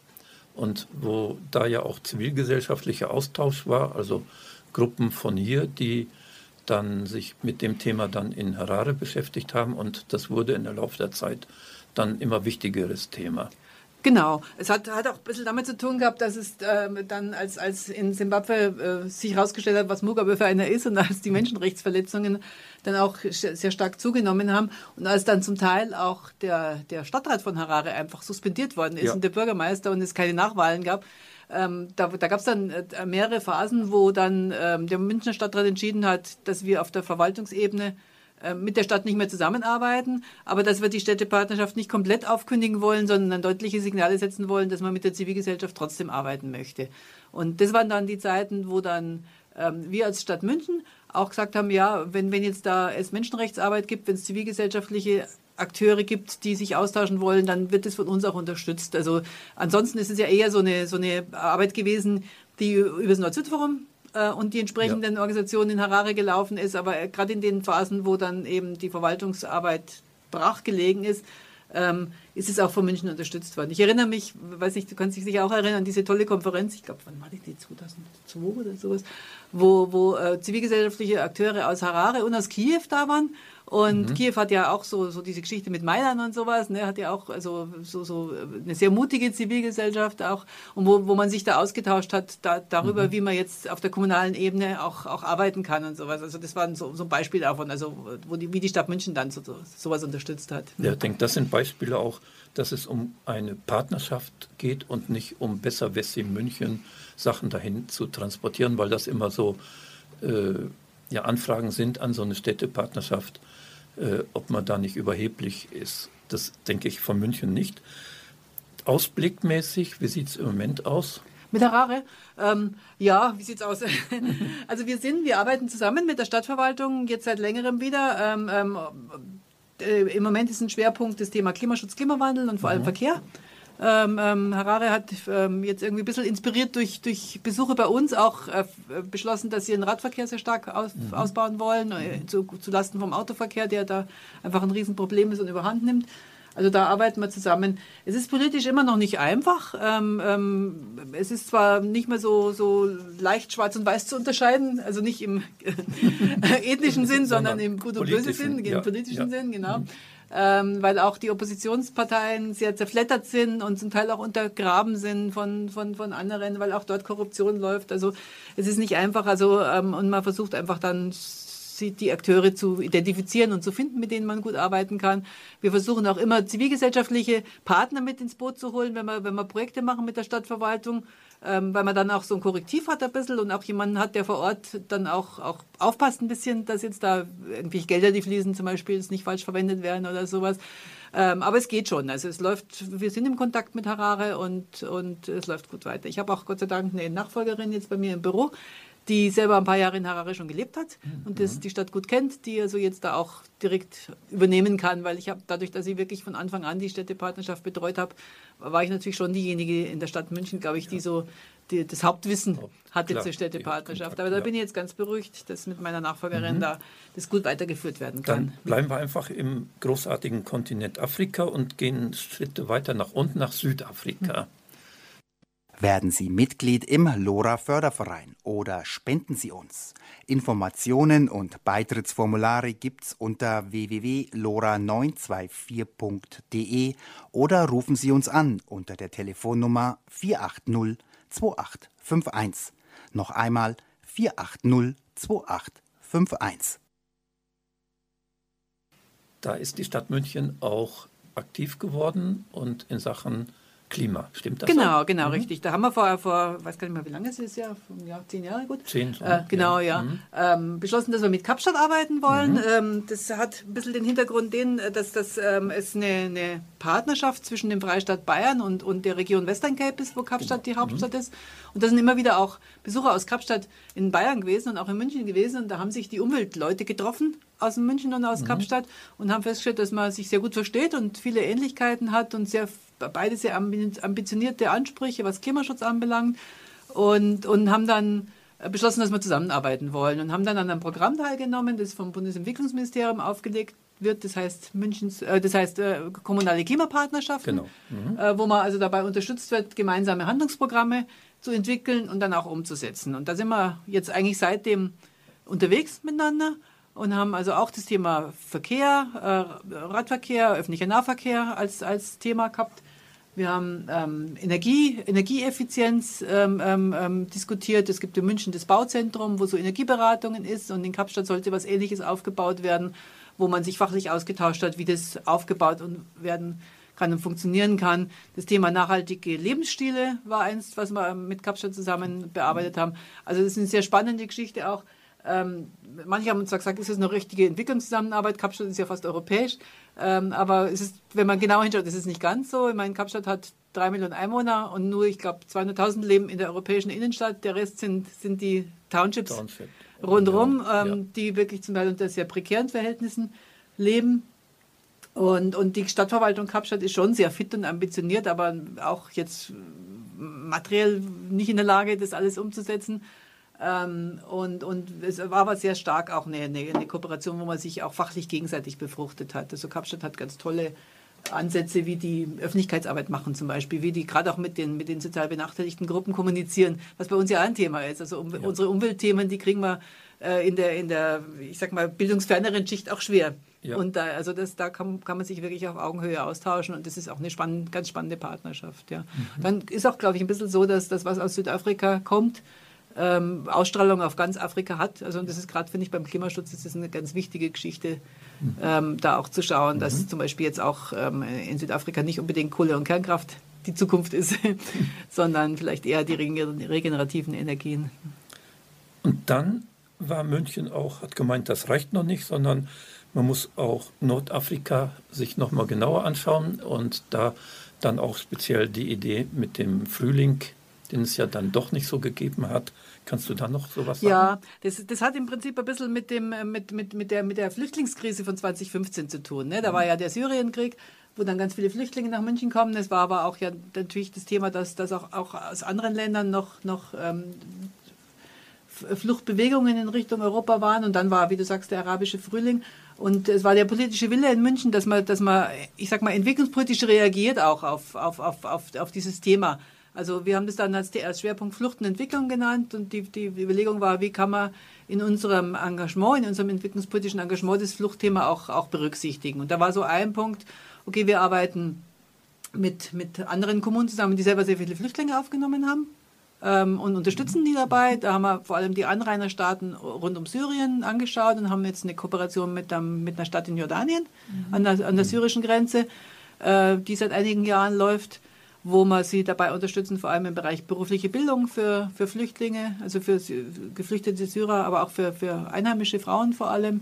und wo da ja auch zivilgesellschaftlicher Austausch war, also Gruppen von hier, die dann sich mit dem Thema dann in Harare beschäftigt haben und das wurde in der Laufe der Zeit dann immer wichtigeres Thema. Genau. Es hat, hat auch ein bisschen damit zu tun gehabt, dass es äh, dann, als, als in Simbabwe äh, sich herausgestellt hat, was Mugabe für einer ist und *laughs* als die Menschenrechtsverletzungen dann auch sehr stark zugenommen haben und als dann zum Teil auch der, der Stadtrat von Harare einfach suspendiert worden ist ja. und der Bürgermeister und es keine Nachwahlen gab, ähm, da, da gab es dann äh, mehrere Phasen, wo dann ähm, der Münchner Stadtrat entschieden hat, dass wir auf der Verwaltungsebene äh, mit der Stadt nicht mehr zusammenarbeiten, aber dass wir die Städtepartnerschaft nicht komplett aufkündigen wollen, sondern deutliche Signale setzen wollen, dass man mit der Zivilgesellschaft trotzdem arbeiten möchte. Und das waren dann die Zeiten, wo dann ähm, wir als Stadt München auch gesagt haben, ja, wenn, wenn jetzt da es Menschenrechtsarbeit gibt, wenn es zivilgesellschaftliche Akteure gibt, die sich austauschen wollen, dann wird es von uns auch unterstützt. Also ansonsten ist es ja eher so eine, so eine Arbeit gewesen, die über das Nord-Süd-Forum äh, und die entsprechenden ja. Organisationen in Harare gelaufen ist. Aber äh, gerade in den Phasen, wo dann eben die Verwaltungsarbeit brach gelegen ist, ähm, ist es auch von München unterstützt worden. Ich erinnere mich, weiß nicht, du kannst dich sicher auch erinnern, an diese tolle Konferenz, ich glaube, wann war die, 2002 oder sowas, wo, wo äh, zivilgesellschaftliche Akteure aus Harare und aus Kiew da waren und mhm. Kiew hat ja auch so, so diese Geschichte mit Maidan und sowas, ne, hat ja auch also so, so eine sehr mutige Zivilgesellschaft auch, und wo, wo man sich da ausgetauscht hat, da, darüber, mhm. wie man jetzt auf der kommunalen Ebene auch, auch arbeiten kann und sowas. Also das war so, so ein Beispiel davon, also wo die, wie die Stadt München dann so, so, sowas unterstützt hat. Ja, ich denke, das sind Beispiele auch, dass es um eine Partnerschaft geht und nicht um besser Wessi München Sachen dahin zu transportieren, weil das immer so äh, ja, Anfragen sind an so eine Städtepartnerschaft äh, ob man da nicht überheblich ist. Das denke ich von München nicht. Ausblickmäßig, wie sieht es im Moment aus? Mit Harare? Ähm, ja, wie sieht es aus? *laughs* also wir sind, wir arbeiten zusammen mit der Stadtverwaltung jetzt seit längerem wieder. Ähm, ähm, äh, Im Moment ist ein Schwerpunkt das Thema Klimaschutz, Klimawandel und vor allem mhm. Verkehr. Ähm, ähm, Harare hat ähm, jetzt irgendwie ein bisschen inspiriert durch, durch Besuche bei uns auch äh, beschlossen, dass sie den Radverkehr sehr stark aus, mhm. ausbauen wollen, äh, zu, zu Lasten vom Autoverkehr, der da einfach ein Riesenproblem ist und überhand nimmt. Also da arbeiten wir zusammen. Es ist politisch immer noch nicht einfach. Ähm, ähm, es ist zwar nicht mehr so, so leicht schwarz und weiß zu unterscheiden, also nicht im *laughs* *laughs* ethnischen Sinn, sondern im gut und böse Sinn, im ja, politischen ja. Sinn, genau. Mhm ähm, weil auch die Oppositionsparteien sehr zerflettert sind und zum Teil auch untergraben sind von, von, von anderen, weil auch dort Korruption läuft. Also es ist nicht einfach. Also, ähm, und man versucht einfach dann die Akteure zu identifizieren und zu finden, mit denen man gut arbeiten kann. Wir versuchen auch immer zivilgesellschaftliche Partner mit ins Boot zu holen, wenn wir, wenn wir Projekte machen mit der Stadtverwaltung ähm, weil man dann auch so ein Korrektiv hat ein bisschen und auch jemanden hat, der vor Ort dann auch, auch aufpasst ein bisschen, dass jetzt da irgendwie Gelder, die fließen zum Beispiel, nicht falsch verwendet werden oder sowas. Ähm, aber es geht schon. Also es läuft, wir sind im Kontakt mit Harare und, und es läuft gut weiter. Ich habe auch Gott sei Dank eine Nachfolgerin jetzt bei mir im Büro, die selber ein paar Jahre in Harare schon gelebt hat mhm. und das die Stadt gut kennt, die also jetzt da auch direkt übernehmen kann, weil ich habe dadurch, dass ich wirklich von Anfang an die Städtepartnerschaft betreut habe, war ich natürlich schon diejenige in der Stadt München, glaube ich, die so die, das Hauptwissen hatte Klar, zur Städtepartnerschaft. Aber da bin ich jetzt ganz beruhigt, dass mit meiner Nachfolgerin mhm. da das gut weitergeführt werden kann. Dann bleiben wir einfach im großartigen Kontinent Afrika und gehen Schritte weiter nach unten nach Südafrika. Mhm. Werden Sie Mitglied im LoRa Förderverein oder spenden Sie uns. Informationen und Beitrittsformulare gibt's unter www.lora924.de oder rufen Sie uns an unter der Telefonnummer 480 2851. Noch einmal 480 2851. Da ist die Stadt München auch aktiv geworden und in Sachen Klima. Stimmt das? Genau, so? genau, mhm. richtig. Da haben wir vor, vor, weiß gar nicht mehr, wie lange es ist, ja, ja zehn Jahre gut. Zehn, so, äh, genau, ja. ja. Mhm. Ähm, beschlossen, dass wir mit Kapstadt arbeiten wollen. Mhm. Ähm, das hat ein bisschen den Hintergrund, den, dass das ähm, es eine, eine, Partnerschaft zwischen dem Freistaat Bayern und, und der Region Western Cape ist, wo Kapstadt genau. die Hauptstadt mhm. ist. Und da sind immer wieder auch Besucher aus Kapstadt in Bayern gewesen und auch in München gewesen. Und da haben sich die Umweltleute getroffen aus München und aus mhm. Kapstadt und haben festgestellt, dass man sich sehr gut versteht und viele Ähnlichkeiten hat und sehr beide sehr ambitionierte Ansprüche, was Klimaschutz anbelangt und, und haben dann beschlossen, dass wir zusammenarbeiten wollen und haben dann an einem Programm teilgenommen, das vom Bundesentwicklungsministerium aufgelegt wird, das heißt Münchens, äh, das heißt äh, kommunale Klimapartnerschaften, genau. mhm. äh, wo man also dabei unterstützt wird, gemeinsame Handlungsprogramme zu entwickeln und dann auch umzusetzen. Und da sind wir jetzt eigentlich seitdem unterwegs miteinander und haben also auch das Thema Verkehr, Radverkehr, öffentlicher Nahverkehr als, als Thema gehabt. Wir haben ähm, Energie, Energieeffizienz ähm, ähm, ähm, diskutiert. Es gibt in München das Bauzentrum, wo so Energieberatungen ist. Und in Kapstadt sollte was Ähnliches aufgebaut werden, wo man sich fachlich ausgetauscht hat, wie das aufgebaut und werden kann und funktionieren kann. Das Thema nachhaltige Lebensstile war eins, was wir mit Kapstadt zusammen bearbeitet haben. Also das ist eine sehr spannende Geschichte auch. Ähm, manche haben uns zwar gesagt, ist das eine richtige Entwicklungszusammenarbeit? Kapstadt ist ja fast europäisch. Ähm, aber es ist, wenn man genau hinschaut, ist es nicht ganz so. Ich meine, Kapstadt hat drei Millionen Einwohner und nur, ich glaube, 200.000 leben in der europäischen Innenstadt. Der Rest sind, sind die Townships Township. rundherum, ja, ähm, ja. die wirklich zum Teil unter sehr prekären Verhältnissen leben. Und, und die Stadtverwaltung Kapstadt ist schon sehr fit und ambitioniert, aber auch jetzt materiell nicht in der Lage, das alles umzusetzen. Ähm, und, und es war aber sehr stark auch eine, eine, eine, Kooperation, wo man sich auch fachlich gegenseitig befruchtet hat. Also Kapstadt hat ganz tolle Ansätze, wie die Öffentlichkeitsarbeit machen zum Beispiel, wie die gerade auch mit den, mit den sozial benachteiligten Gruppen kommunizieren, was bei uns ja ein Thema ist. Also um, ja. unsere Umweltthemen, die kriegen wir äh, in, der, in der, ich sag mal, bildungsferneren Schicht auch schwer. Ja. Und da, also das, da kann, kann man sich wirklich auf Augenhöhe austauschen und das ist auch eine spann ganz spannende Partnerschaft. Ja. Mhm. Dann ist auch, glaube ich, ein bisschen so, dass das, was aus Südafrika kommt, ähm, Ausstrahlung auf ganz Afrika hat. Also und das ist gerade, finde ich, beim Klimaschutz ist das eine ganz wichtige Geschichte, ähm, da auch zu schauen, dass mhm. zum Beispiel jetzt auch ähm, in Südafrika nicht unbedingt Kohle und Kernkraft die Zukunft ist, *laughs* sondern vielleicht eher die regenerativen Energien. Und dann war München auch, hat gemeint, das reicht noch nicht, sondern man muss auch Nordafrika sich nochmal genauer anschauen und da dann auch speziell die Idee mit dem Frühling den es ja dann doch nicht so gegeben hat. Kannst du da noch sowas sagen? Ja, das, das hat im Prinzip ein bisschen mit, dem, mit, mit, mit, der, mit der Flüchtlingskrise von 2015 zu tun. Ne? Da war ja der Syrienkrieg, wo dann ganz viele Flüchtlinge nach München kommen. Es war aber auch ja natürlich das Thema, dass, dass auch, auch aus anderen Ländern noch, noch ähm, Fluchtbewegungen in Richtung Europa waren. Und dann war, wie du sagst, der arabische Frühling. Und es war der politische Wille in München, dass man, dass man ich sag mal, entwicklungspolitisch reagiert auch auf, auf, auf, auf, auf dieses Thema. Also wir haben das dann als, als Schwerpunkt Flucht und Entwicklung genannt und die, die Überlegung war, wie kann man in unserem Engagement, in unserem entwicklungspolitischen Engagement das Fluchtthema auch, auch berücksichtigen. Und da war so ein Punkt, okay, wir arbeiten mit, mit anderen Kommunen zusammen, die selber sehr viele Flüchtlinge aufgenommen haben ähm, und unterstützen die dabei. Da haben wir vor allem die Anrainerstaaten rund um Syrien angeschaut und haben jetzt eine Kooperation mit, einem, mit einer Stadt in Jordanien mhm. an, der, an der syrischen Grenze, äh, die seit einigen Jahren läuft wo wir sie dabei unterstützen, vor allem im Bereich berufliche Bildung für, für Flüchtlinge, also für geflüchtete Syrer, aber auch für, für einheimische Frauen vor allem.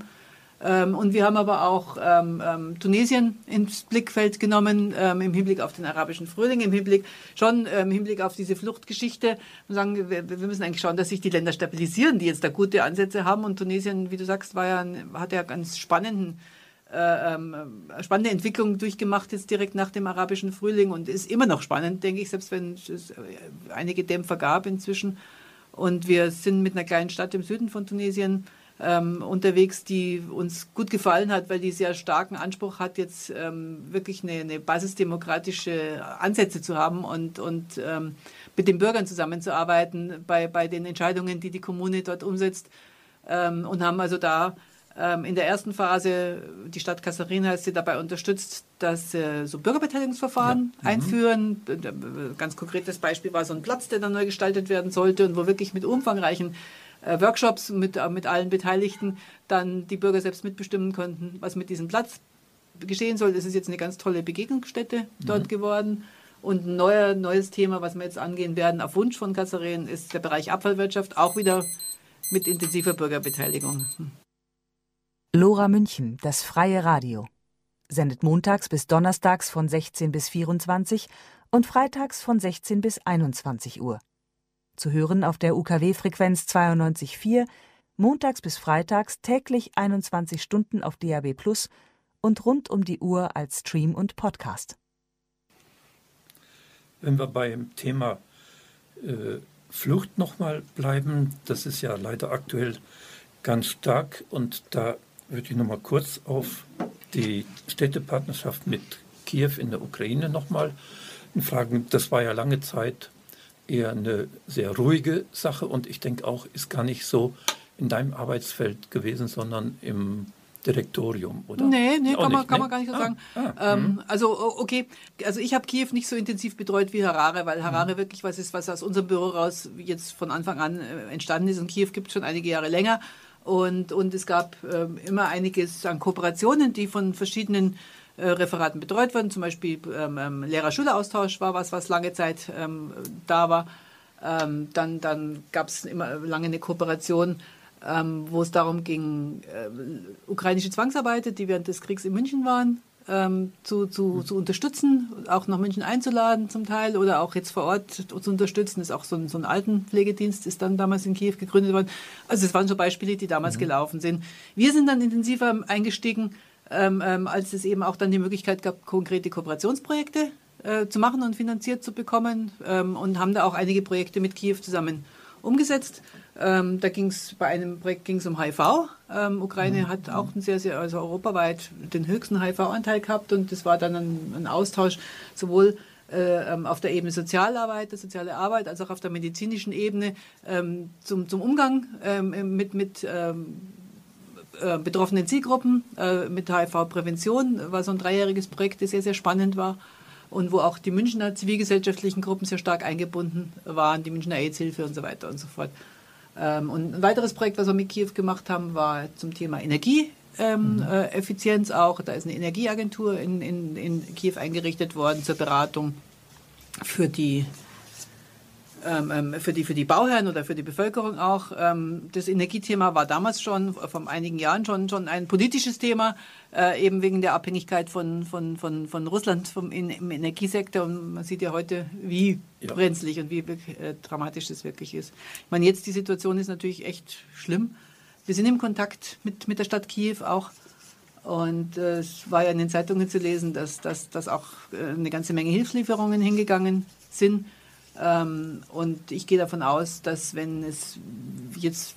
Ähm, und wir haben aber auch ähm, ähm, Tunesien ins Blickfeld genommen, ähm, im Hinblick auf den arabischen Frühling, im Hinblick schon ähm, im Hinblick auf diese Fluchtgeschichte. Und sagen, wir, wir, müssen eigentlich schauen, dass sich die Länder stabilisieren, die jetzt da gute Ansätze haben. Und Tunesien, wie du sagst, war ja, hat ja ganz spannenden ähm, spannende Entwicklung durchgemacht jetzt direkt nach dem arabischen Frühling und ist immer noch spannend, denke ich, selbst wenn es einige Dämpfer gab inzwischen. Und wir sind mit einer kleinen Stadt im Süden von Tunesien ähm, unterwegs, die uns gut gefallen hat, weil die sehr starken Anspruch hat, jetzt ähm, wirklich eine, eine basisdemokratische Ansätze zu haben und, und ähm, mit den Bürgern zusammenzuarbeiten bei, bei den Entscheidungen, die die Kommune dort umsetzt. Ähm, und haben also da in der ersten Phase, die Stadt Kasserin heißt sie, dabei unterstützt, dass äh, so Bürgerbeteiligungsverfahren ja. mhm. einführen. Ganz konkretes Beispiel war so ein Platz, der dann neu gestaltet werden sollte und wo wirklich mit umfangreichen äh, Workshops mit, äh, mit allen Beteiligten dann die Bürger selbst mitbestimmen konnten, was mit diesem Platz geschehen soll. Es ist jetzt eine ganz tolle Begegnungsstätte dort mhm. geworden. Und ein neuer, neues Thema, was wir jetzt angehen werden, auf Wunsch von Kasserin, ist der Bereich Abfallwirtschaft, auch wieder mit intensiver Bürgerbeteiligung. Lora München, das freie Radio. Sendet montags bis donnerstags von 16 bis 24 und freitags von 16 bis 21 Uhr. Zu hören auf der UKW-Frequenz 92.4, montags bis freitags täglich 21 Stunden auf DAB Plus und rund um die Uhr als Stream und Podcast. Wenn wir beim Thema äh, Flucht nochmal bleiben, das ist ja leider aktuell ganz stark und da würde ich nochmal kurz auf die Städtepartnerschaft mit Kiew in der Ukraine nochmal fragen. Das war ja lange Zeit eher eine sehr ruhige Sache und ich denke auch, ist gar nicht so in deinem Arbeitsfeld gewesen, sondern im Direktorium, oder? Nee, nee, kann, man, kann man gar nicht so ah, sagen. Ah, ähm, mhm. also, okay, also ich habe Kiew nicht so intensiv betreut wie Harare, weil Harare mhm. wirklich was ist, was aus unserem Büro raus jetzt von Anfang an äh, entstanden ist und Kiew gibt es schon einige Jahre länger. Und, und es gab äh, immer einiges an Kooperationen, die von verschiedenen äh, Referaten betreut wurden. Zum Beispiel ähm, ähm, Lehrer-Schüler-Austausch war was, was lange Zeit ähm, da war. Ähm, dann dann gab es immer lange eine Kooperation ähm, wo es darum ging, äh, ukrainische Zwangsarbeiter, die während des Kriegs in München waren, ähm, zu, zu, zu unterstützen, auch nach München einzuladen zum Teil oder auch jetzt vor Ort zu unterstützen. Das ist auch so ein, so ein Altenpflegedienst, ist dann damals in Kiew gegründet worden. Also es waren so Beispiele, die damals mhm. gelaufen sind. Wir sind dann intensiver eingestiegen, ähm, ähm, als es eben auch dann die Möglichkeit gab, konkrete Kooperationsprojekte äh, zu machen und finanziert zu bekommen ähm, und haben da auch einige Projekte mit Kiew zusammen umgesetzt. Ähm, da ging es bei einem Projekt ging's um HIV. Ähm, Ukraine mhm. hat auch ein sehr, sehr, also europaweit den höchsten HIV-Anteil gehabt und das war dann ein, ein Austausch sowohl äh, ähm, auf der Ebene Sozialarbeit, der soziale Arbeit, als auch auf der medizinischen Ebene ähm, zum, zum Umgang ähm, mit, mit äh, betroffenen Zielgruppen, äh, mit HIV-Prävention, war so ein dreijähriges Projekt, das sehr, sehr spannend war und wo auch die Münchner zivilgesellschaftlichen Gruppen sehr stark eingebunden waren, die Münchner AIDS-Hilfe und so weiter und so fort. Ähm, und ein weiteres Projekt, was wir mit Kiew gemacht haben, war zum Thema Energieeffizienz ähm, auch. Da ist eine Energieagentur in, in, in Kiew eingerichtet worden zur Beratung für die ähm, ähm, für, die, für die Bauherren oder für die Bevölkerung auch. Ähm, das Energiethema war damals schon, vor einigen Jahren schon, schon ein politisches Thema, äh, eben wegen der Abhängigkeit von, von, von, von Russland vom, in, im Energiesektor. Und man sieht ja heute, wie ja. brenzlig und wie äh, dramatisch das wirklich ist. Ich meine, jetzt die Situation ist natürlich echt schlimm. Wir sind im Kontakt mit, mit der Stadt Kiew auch. Und äh, es war ja in den Zeitungen zu lesen, dass, dass, dass auch äh, eine ganze Menge Hilfslieferungen hingegangen sind. Ähm, und ich gehe davon aus, dass wenn es jetzt,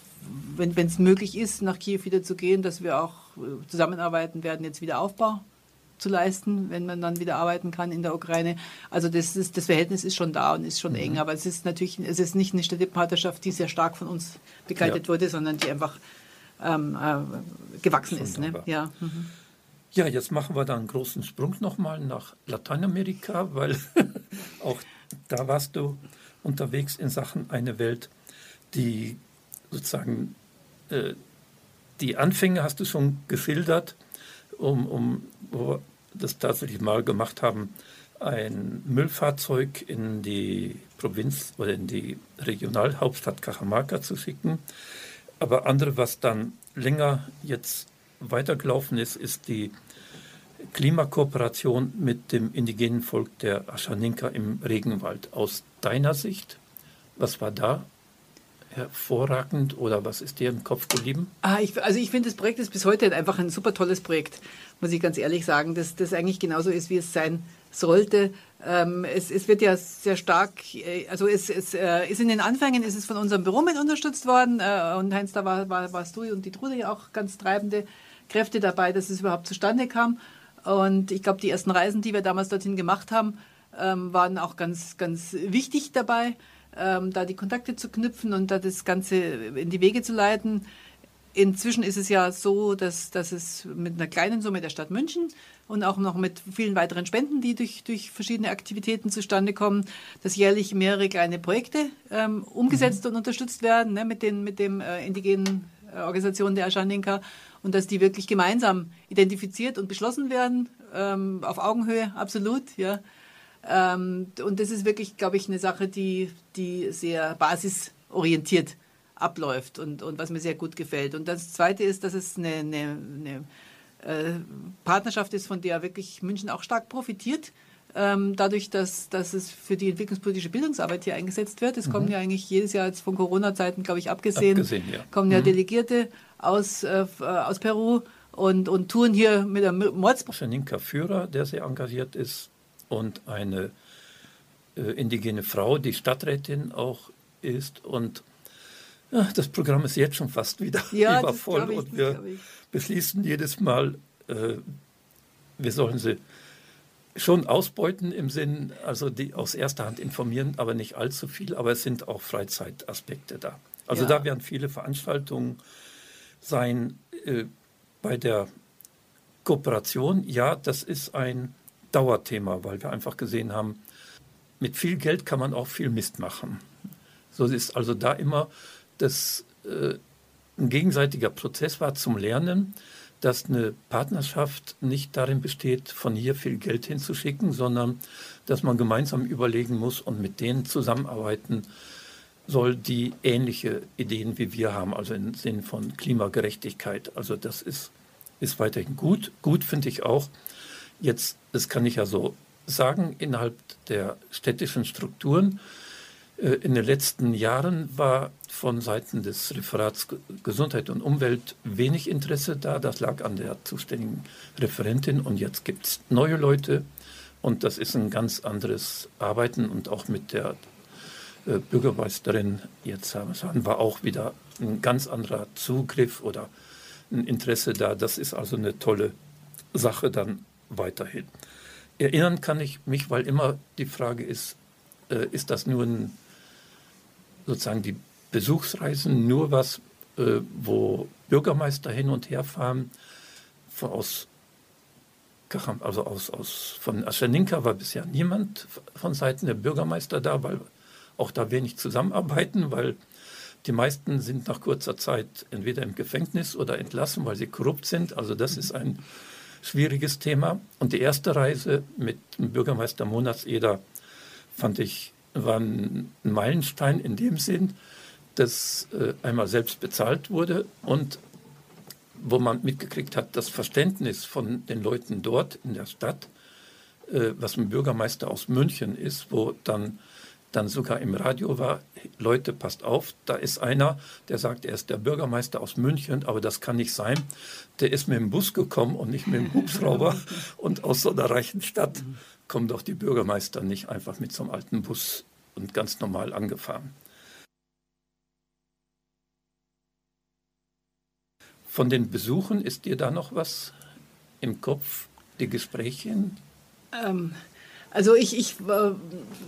wenn es möglich ist, nach Kiew wieder zu gehen, dass wir auch äh, zusammenarbeiten werden, jetzt wieder Aufbau zu leisten, wenn man dann wieder arbeiten kann in der Ukraine. Also das, ist, das Verhältnis ist schon da und ist schon mhm. eng, aber es ist natürlich, es ist nicht eine Städtepartnerschaft, die sehr stark von uns begleitet ja. wurde, sondern die einfach ähm, äh, gewachsen schon ist. Ne? Ja. Mhm. ja, jetzt machen wir da einen großen Sprung nochmal nach Lateinamerika, weil *laughs* auch da warst du unterwegs in Sachen eine Welt, die sozusagen äh, die Anfänge hast du schon geschildert, um, um wo wir das tatsächlich mal gemacht haben, ein Müllfahrzeug in die Provinz oder in die Regionalhauptstadt Cajamarca zu schicken. Aber andere, was dann länger jetzt weitergelaufen ist, ist die Klimakooperation mit dem indigenen Volk der Aschaninka im Regenwald. Aus deiner Sicht, was war da hervorragend oder was ist dir im Kopf geblieben? Ah, ich, also ich finde, das Projekt ist bis heute einfach ein super tolles Projekt, muss ich ganz ehrlich sagen, dass das eigentlich genauso ist, wie es sein sollte. Ähm, es, es, wird ja sehr stark, äh, also es, es äh, ist in den Anfängen ist es von unserem Büro mit unterstützt worden äh, und Heinz, da war, war, warst du und die Trude ja auch ganz treibende Kräfte dabei, dass es überhaupt zustande kam. Und ich glaube, die ersten Reisen, die wir damals dorthin gemacht haben, ähm, waren auch ganz, ganz wichtig dabei, ähm, da die Kontakte zu knüpfen und da das Ganze in die Wege zu leiten. Inzwischen ist es ja so, dass, dass es mit einer kleinen Summe der Stadt München und auch noch mit vielen weiteren Spenden, die durch, durch verschiedene Aktivitäten zustande kommen, dass jährlich mehrere kleine Projekte ähm, umgesetzt mhm. und unterstützt werden ne, mit den mit dem äh, indigenen äh, Organisationen der Aschaninka und dass die wirklich gemeinsam identifiziert und beschlossen werden, ähm, auf Augenhöhe, absolut, ja. Ähm, und das ist wirklich, glaube ich, eine Sache, die, die sehr basisorientiert abläuft und, und was mir sehr gut gefällt. Und das Zweite ist, dass es eine, eine, eine äh, Partnerschaft ist, von der wirklich München auch stark profitiert. Ähm, dadurch, dass, dass es für die entwicklungspolitische Bildungsarbeit hier eingesetzt wird. Es mhm. kommen ja eigentlich jedes Jahr jetzt von Corona-Zeiten, glaube ich, abgesehen, abgesehen ja. kommen ja mhm. Delegierte aus, äh, aus Peru und, und touren hier mit der Mords. Schaninka Führer, der sehr engagiert ist, und eine äh, indigene Frau, die Stadträtin auch ist. Und ja, das Programm ist jetzt schon fast wieder ja, *laughs* übervoll und wir beschließen jedes Mal, äh, wir sollen sie schon ausbeuten im Sinn, also die aus erster Hand informieren, aber nicht allzu viel, aber es sind auch Freizeitaspekte da. Also ja. da werden viele Veranstaltungen sein äh, bei der Kooperation. Ja, das ist ein Dauerthema, weil wir einfach gesehen haben, mit viel Geld kann man auch viel Mist machen. So ist also da immer das äh, ein gegenseitiger Prozess war zum Lernen, dass eine Partnerschaft nicht darin besteht, von hier viel Geld hinzuschicken, sondern dass man gemeinsam überlegen muss und mit denen zusammenarbeiten soll, die ähnliche Ideen wie wir haben, also im Sinn von Klimagerechtigkeit. Also das ist, ist weiterhin gut. Gut finde ich auch, jetzt, das kann ich ja so sagen, innerhalb der städtischen Strukturen, in den letzten Jahren war von Seiten des Referats Gesundheit und Umwelt wenig Interesse da. Das lag an der zuständigen Referentin und jetzt gibt es neue Leute und das ist ein ganz anderes Arbeiten und auch mit der äh, Bürgermeisterin jetzt war auch wieder ein ganz anderer Zugriff oder ein Interesse da. Das ist also eine tolle Sache dann weiterhin. Erinnern kann ich mich, weil immer die Frage ist, äh, ist das nur ein sozusagen die Besuchsreisen nur was, äh, wo Bürgermeister hin und her fahren. Von aus, also aus, aus, von Ascheninka war bisher niemand von Seiten der Bürgermeister da, weil auch da wenig zusammenarbeiten, weil die meisten sind nach kurzer Zeit entweder im Gefängnis oder entlassen, weil sie korrupt sind. Also das ist ein schwieriges Thema. Und die erste Reise mit dem Bürgermeister Monatseder fand ich war ein Meilenstein in dem Sinn, dass äh, einmal selbst bezahlt wurde und wo man mitgekriegt hat, das Verständnis von den Leuten dort in der Stadt, äh, was ein Bürgermeister aus München ist, wo dann, dann sogar im Radio war, Leute, passt auf, da ist einer, der sagt, er ist der Bürgermeister aus München, aber das kann nicht sein. Der ist mit dem Bus gekommen und nicht mit dem Hubschrauber *laughs* und aus so einer reichen Stadt kommen doch die Bürgermeister nicht einfach mit so einem alten Bus und ganz normal angefahren. Von den Besuchen ist dir da noch was im Kopf, die Gespräche? Ähm, also ich, ich äh,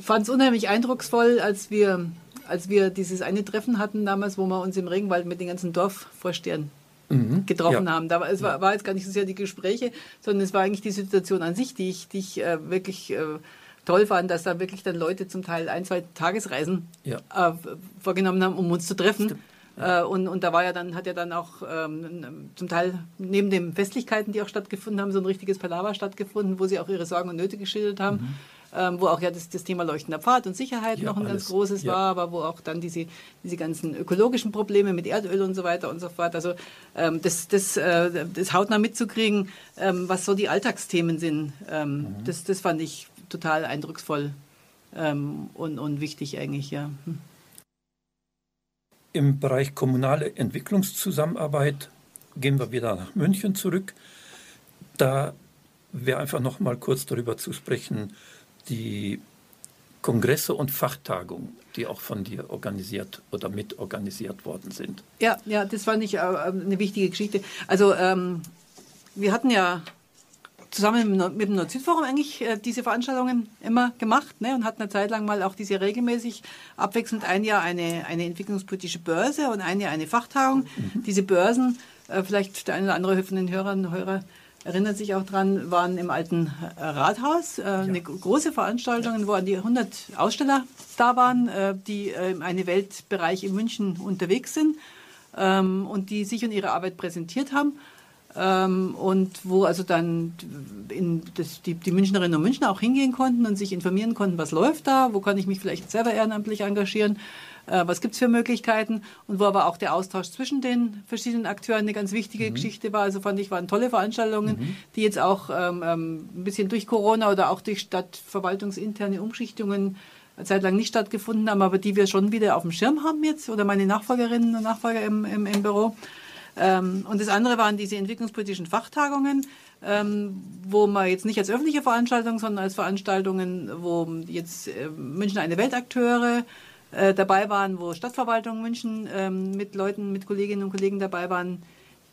fand es unheimlich eindrucksvoll, als wir, als wir dieses eine Treffen hatten damals, wo wir uns im Regenwald mit den ganzen Dorfvorstehern mhm. getroffen ja. haben. Da, es war, war, jetzt gar nicht so sehr die Gespräche, sondern es war eigentlich die Situation an sich, die ich, die ich äh, wirklich äh, toll fand, dass da wirklich dann Leute zum Teil ein, zwei Tagesreisen ja. äh, vorgenommen haben, um uns zu treffen. Ja. Äh, und, und da war ja dann, hat ja dann auch ähm, zum Teil neben den Festlichkeiten, die auch stattgefunden haben, so ein richtiges Palaver stattgefunden, wo sie auch ihre Sorgen und Nöte geschildert haben. Mhm ähm, wo auch ja das, das, Thema leuchtender Pfad und Sicherheit ja, noch ein alles. ganz großes ja. war, aber wo auch dann diese, diese ganzen ökologischen Probleme mit Erdöl und so weiter und so fort. Also ähm, das, das, äh, das hautnah mitzukriegen, ähm, was so die Alltagsthemen sind, ähm, mhm. das, das fand ich total eindrucksvoll ähm, und, und wichtig eigentlich, ja. Hm. Im Bereich kommunale Entwicklungszusammenarbeit gehen wir wieder nach München zurück. Da wäre einfach noch mal kurz darüber zu sprechen, die Kongresse und Fachtagungen, die auch von dir organisiert oder mitorganisiert worden sind. Ja, ja, das fand ich äh, eine wichtige Geschichte. Also ähm, wir hatten ja zusammen mit dem Nord-Süd-Forum eigentlich äh, diese Veranstaltungen immer gemacht ne, und hatten eine Zeit lang mal auch diese regelmäßig abwechselnd ein Jahr eine, eine entwicklungspolitische Börse und ein Jahr eine Fachtagung. Mhm. Diese Börsen, äh, vielleicht der eine oder andere von den Hörern und Hörer erinnert sich auch dran, waren im alten äh, Rathaus äh, eine große Veranstaltung, wo an die 100 Aussteller da waren, äh, die äh, im eine Weltbereich in München unterwegs sind ähm, und die sich und ihre Arbeit präsentiert haben. Ähm, und wo also dann das, die, die Münchnerinnen und Münchner auch hingehen konnten und sich informieren konnten, was läuft da, wo kann ich mich vielleicht selber ehrenamtlich engagieren, was gibt es für Möglichkeiten und wo aber auch der Austausch zwischen den verschiedenen Akteuren eine ganz wichtige mhm. Geschichte war. Also fand ich, waren tolle Veranstaltungen, mhm. die jetzt auch ähm, ähm, ein bisschen durch Corona oder auch durch stadtverwaltungsinterne Umschichtungen eine Zeit lang nicht stattgefunden haben, aber die wir schon wieder auf dem Schirm haben jetzt oder meine Nachfolgerinnen und Nachfolger im, im, im Büro. Ähm, und das andere waren diese entwicklungspolitischen Fachtagungen, ähm, wo man jetzt nicht als öffentliche Veranstaltung, sondern als Veranstaltungen, wo jetzt äh, München eine Weltakteure äh, dabei waren, wo Stadtverwaltung München ähm, mit Leuten, mit Kolleginnen und Kollegen dabei waren,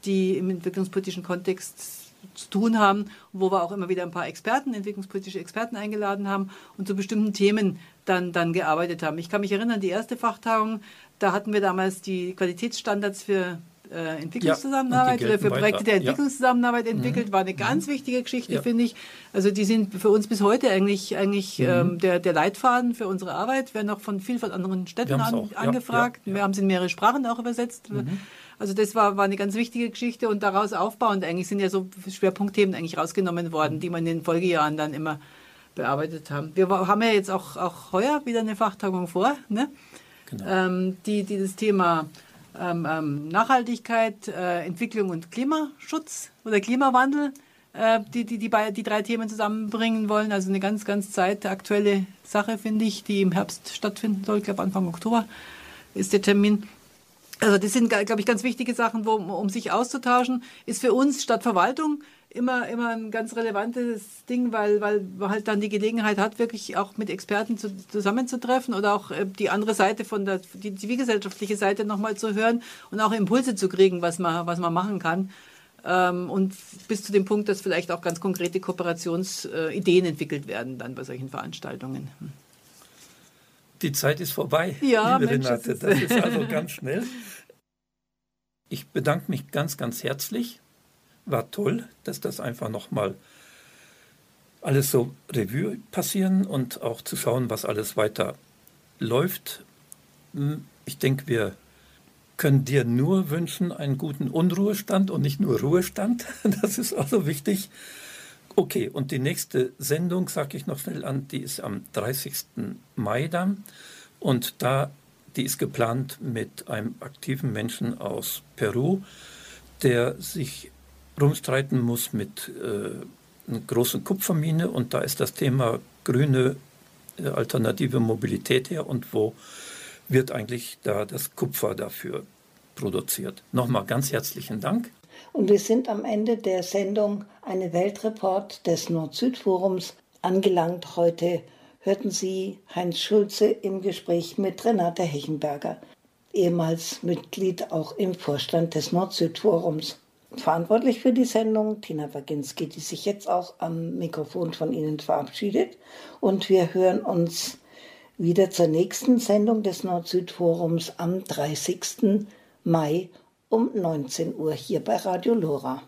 die im entwicklungspolitischen Kontext zu tun haben, wo wir auch immer wieder ein paar Experten, entwicklungspolitische Experten eingeladen haben und zu bestimmten Themen dann, dann gearbeitet haben. Ich kann mich erinnern, die erste Fachtagung, da hatten wir damals die Qualitätsstandards für äh, Entwicklungszusammenarbeit ja, oder für Projekte der Entwicklungszusammenarbeit ja. entwickelt, mhm. war eine ganz mhm. wichtige Geschichte, ja. finde ich. Also die sind für uns bis heute eigentlich, eigentlich mhm. ähm, der, der Leitfaden für unsere Arbeit. Wir werden auch von vielen von anderen Städten an, auch, angefragt. Wir haben es in mehrere Sprachen auch übersetzt. Mhm. Also das war, war eine ganz wichtige Geschichte und daraus aufbauend eigentlich sind ja so Schwerpunktthemen eigentlich rausgenommen worden, mhm. die man in den Folgejahren dann immer bearbeitet haben. Wir haben ja jetzt auch, auch heuer wieder eine Fachtagung vor, ne? Genau. Ähm, die, die das Thema ähm, ähm, Nachhaltigkeit, äh, Entwicklung und Klimaschutz oder Klimawandel, äh, die, die, die, die drei Themen zusammenbringen wollen. Also eine ganz, ganz zeitaktuelle Sache, finde ich, die im Herbst stattfinden soll. Ich glaube, Anfang Oktober ist der Termin. Also das sind, glaube ich, ganz wichtige Sachen, wo, um sich auszutauschen. Ist für uns Stadtverwaltung immer, immer ein ganz relevantes Ding, weil, weil man halt dann die Gelegenheit hat, wirklich auch mit Experten zu, zusammenzutreffen oder auch äh, die andere Seite von der, die zivilgesellschaftliche Seite nochmal zu hören und auch Impulse zu kriegen, was man, was man machen kann. Ähm, und bis zu dem Punkt, dass vielleicht auch ganz konkrete Kooperationsideen entwickelt werden dann bei solchen Veranstaltungen. Hm. Die Zeit ist vorbei, ja, liebe Mensch, Renate. Das ist also *laughs* ganz schnell. Ich bedanke mich ganz, ganz herzlich war toll, dass das einfach nochmal alles so Revue passieren und auch zu schauen, was alles weiter läuft. Hm, ich denke, wir können dir nur wünschen einen guten Unruhestand und nicht nur Ruhestand. *laughs* Das ist also wichtig. Okay, und die nächste Sendung, sage ich noch schnell an, die ist am 30. Mai dann. Und da, die ist geplant mit einem aktiven Menschen aus Peru, der sich rumstreiten muss mit äh, einer großen Kupfermine und da ist das Thema grüne äh, alternative Mobilität her und wo wird eigentlich da das Kupfer dafür produziert. Nochmal ganz herzlichen Dank. Und wir sind am Ende der Sendung eine Weltreport des Nord-Süd-Forums angelangt. Heute hörten Sie Heinz Schulze im Gespräch mit Renate Hechenberger, ehemals Mitglied auch im Vorstand des Nord-Süd-Forums verantwortlich für die Sendung, Tina Waginski, die sich jetzt auch am Mikrofon von Ihnen verabschiedet. Und wir hören uns wieder zur nächsten Sendung des Nord-Süd-Forums am 30. Mai um 19 Uhr hier bei Radio Lora.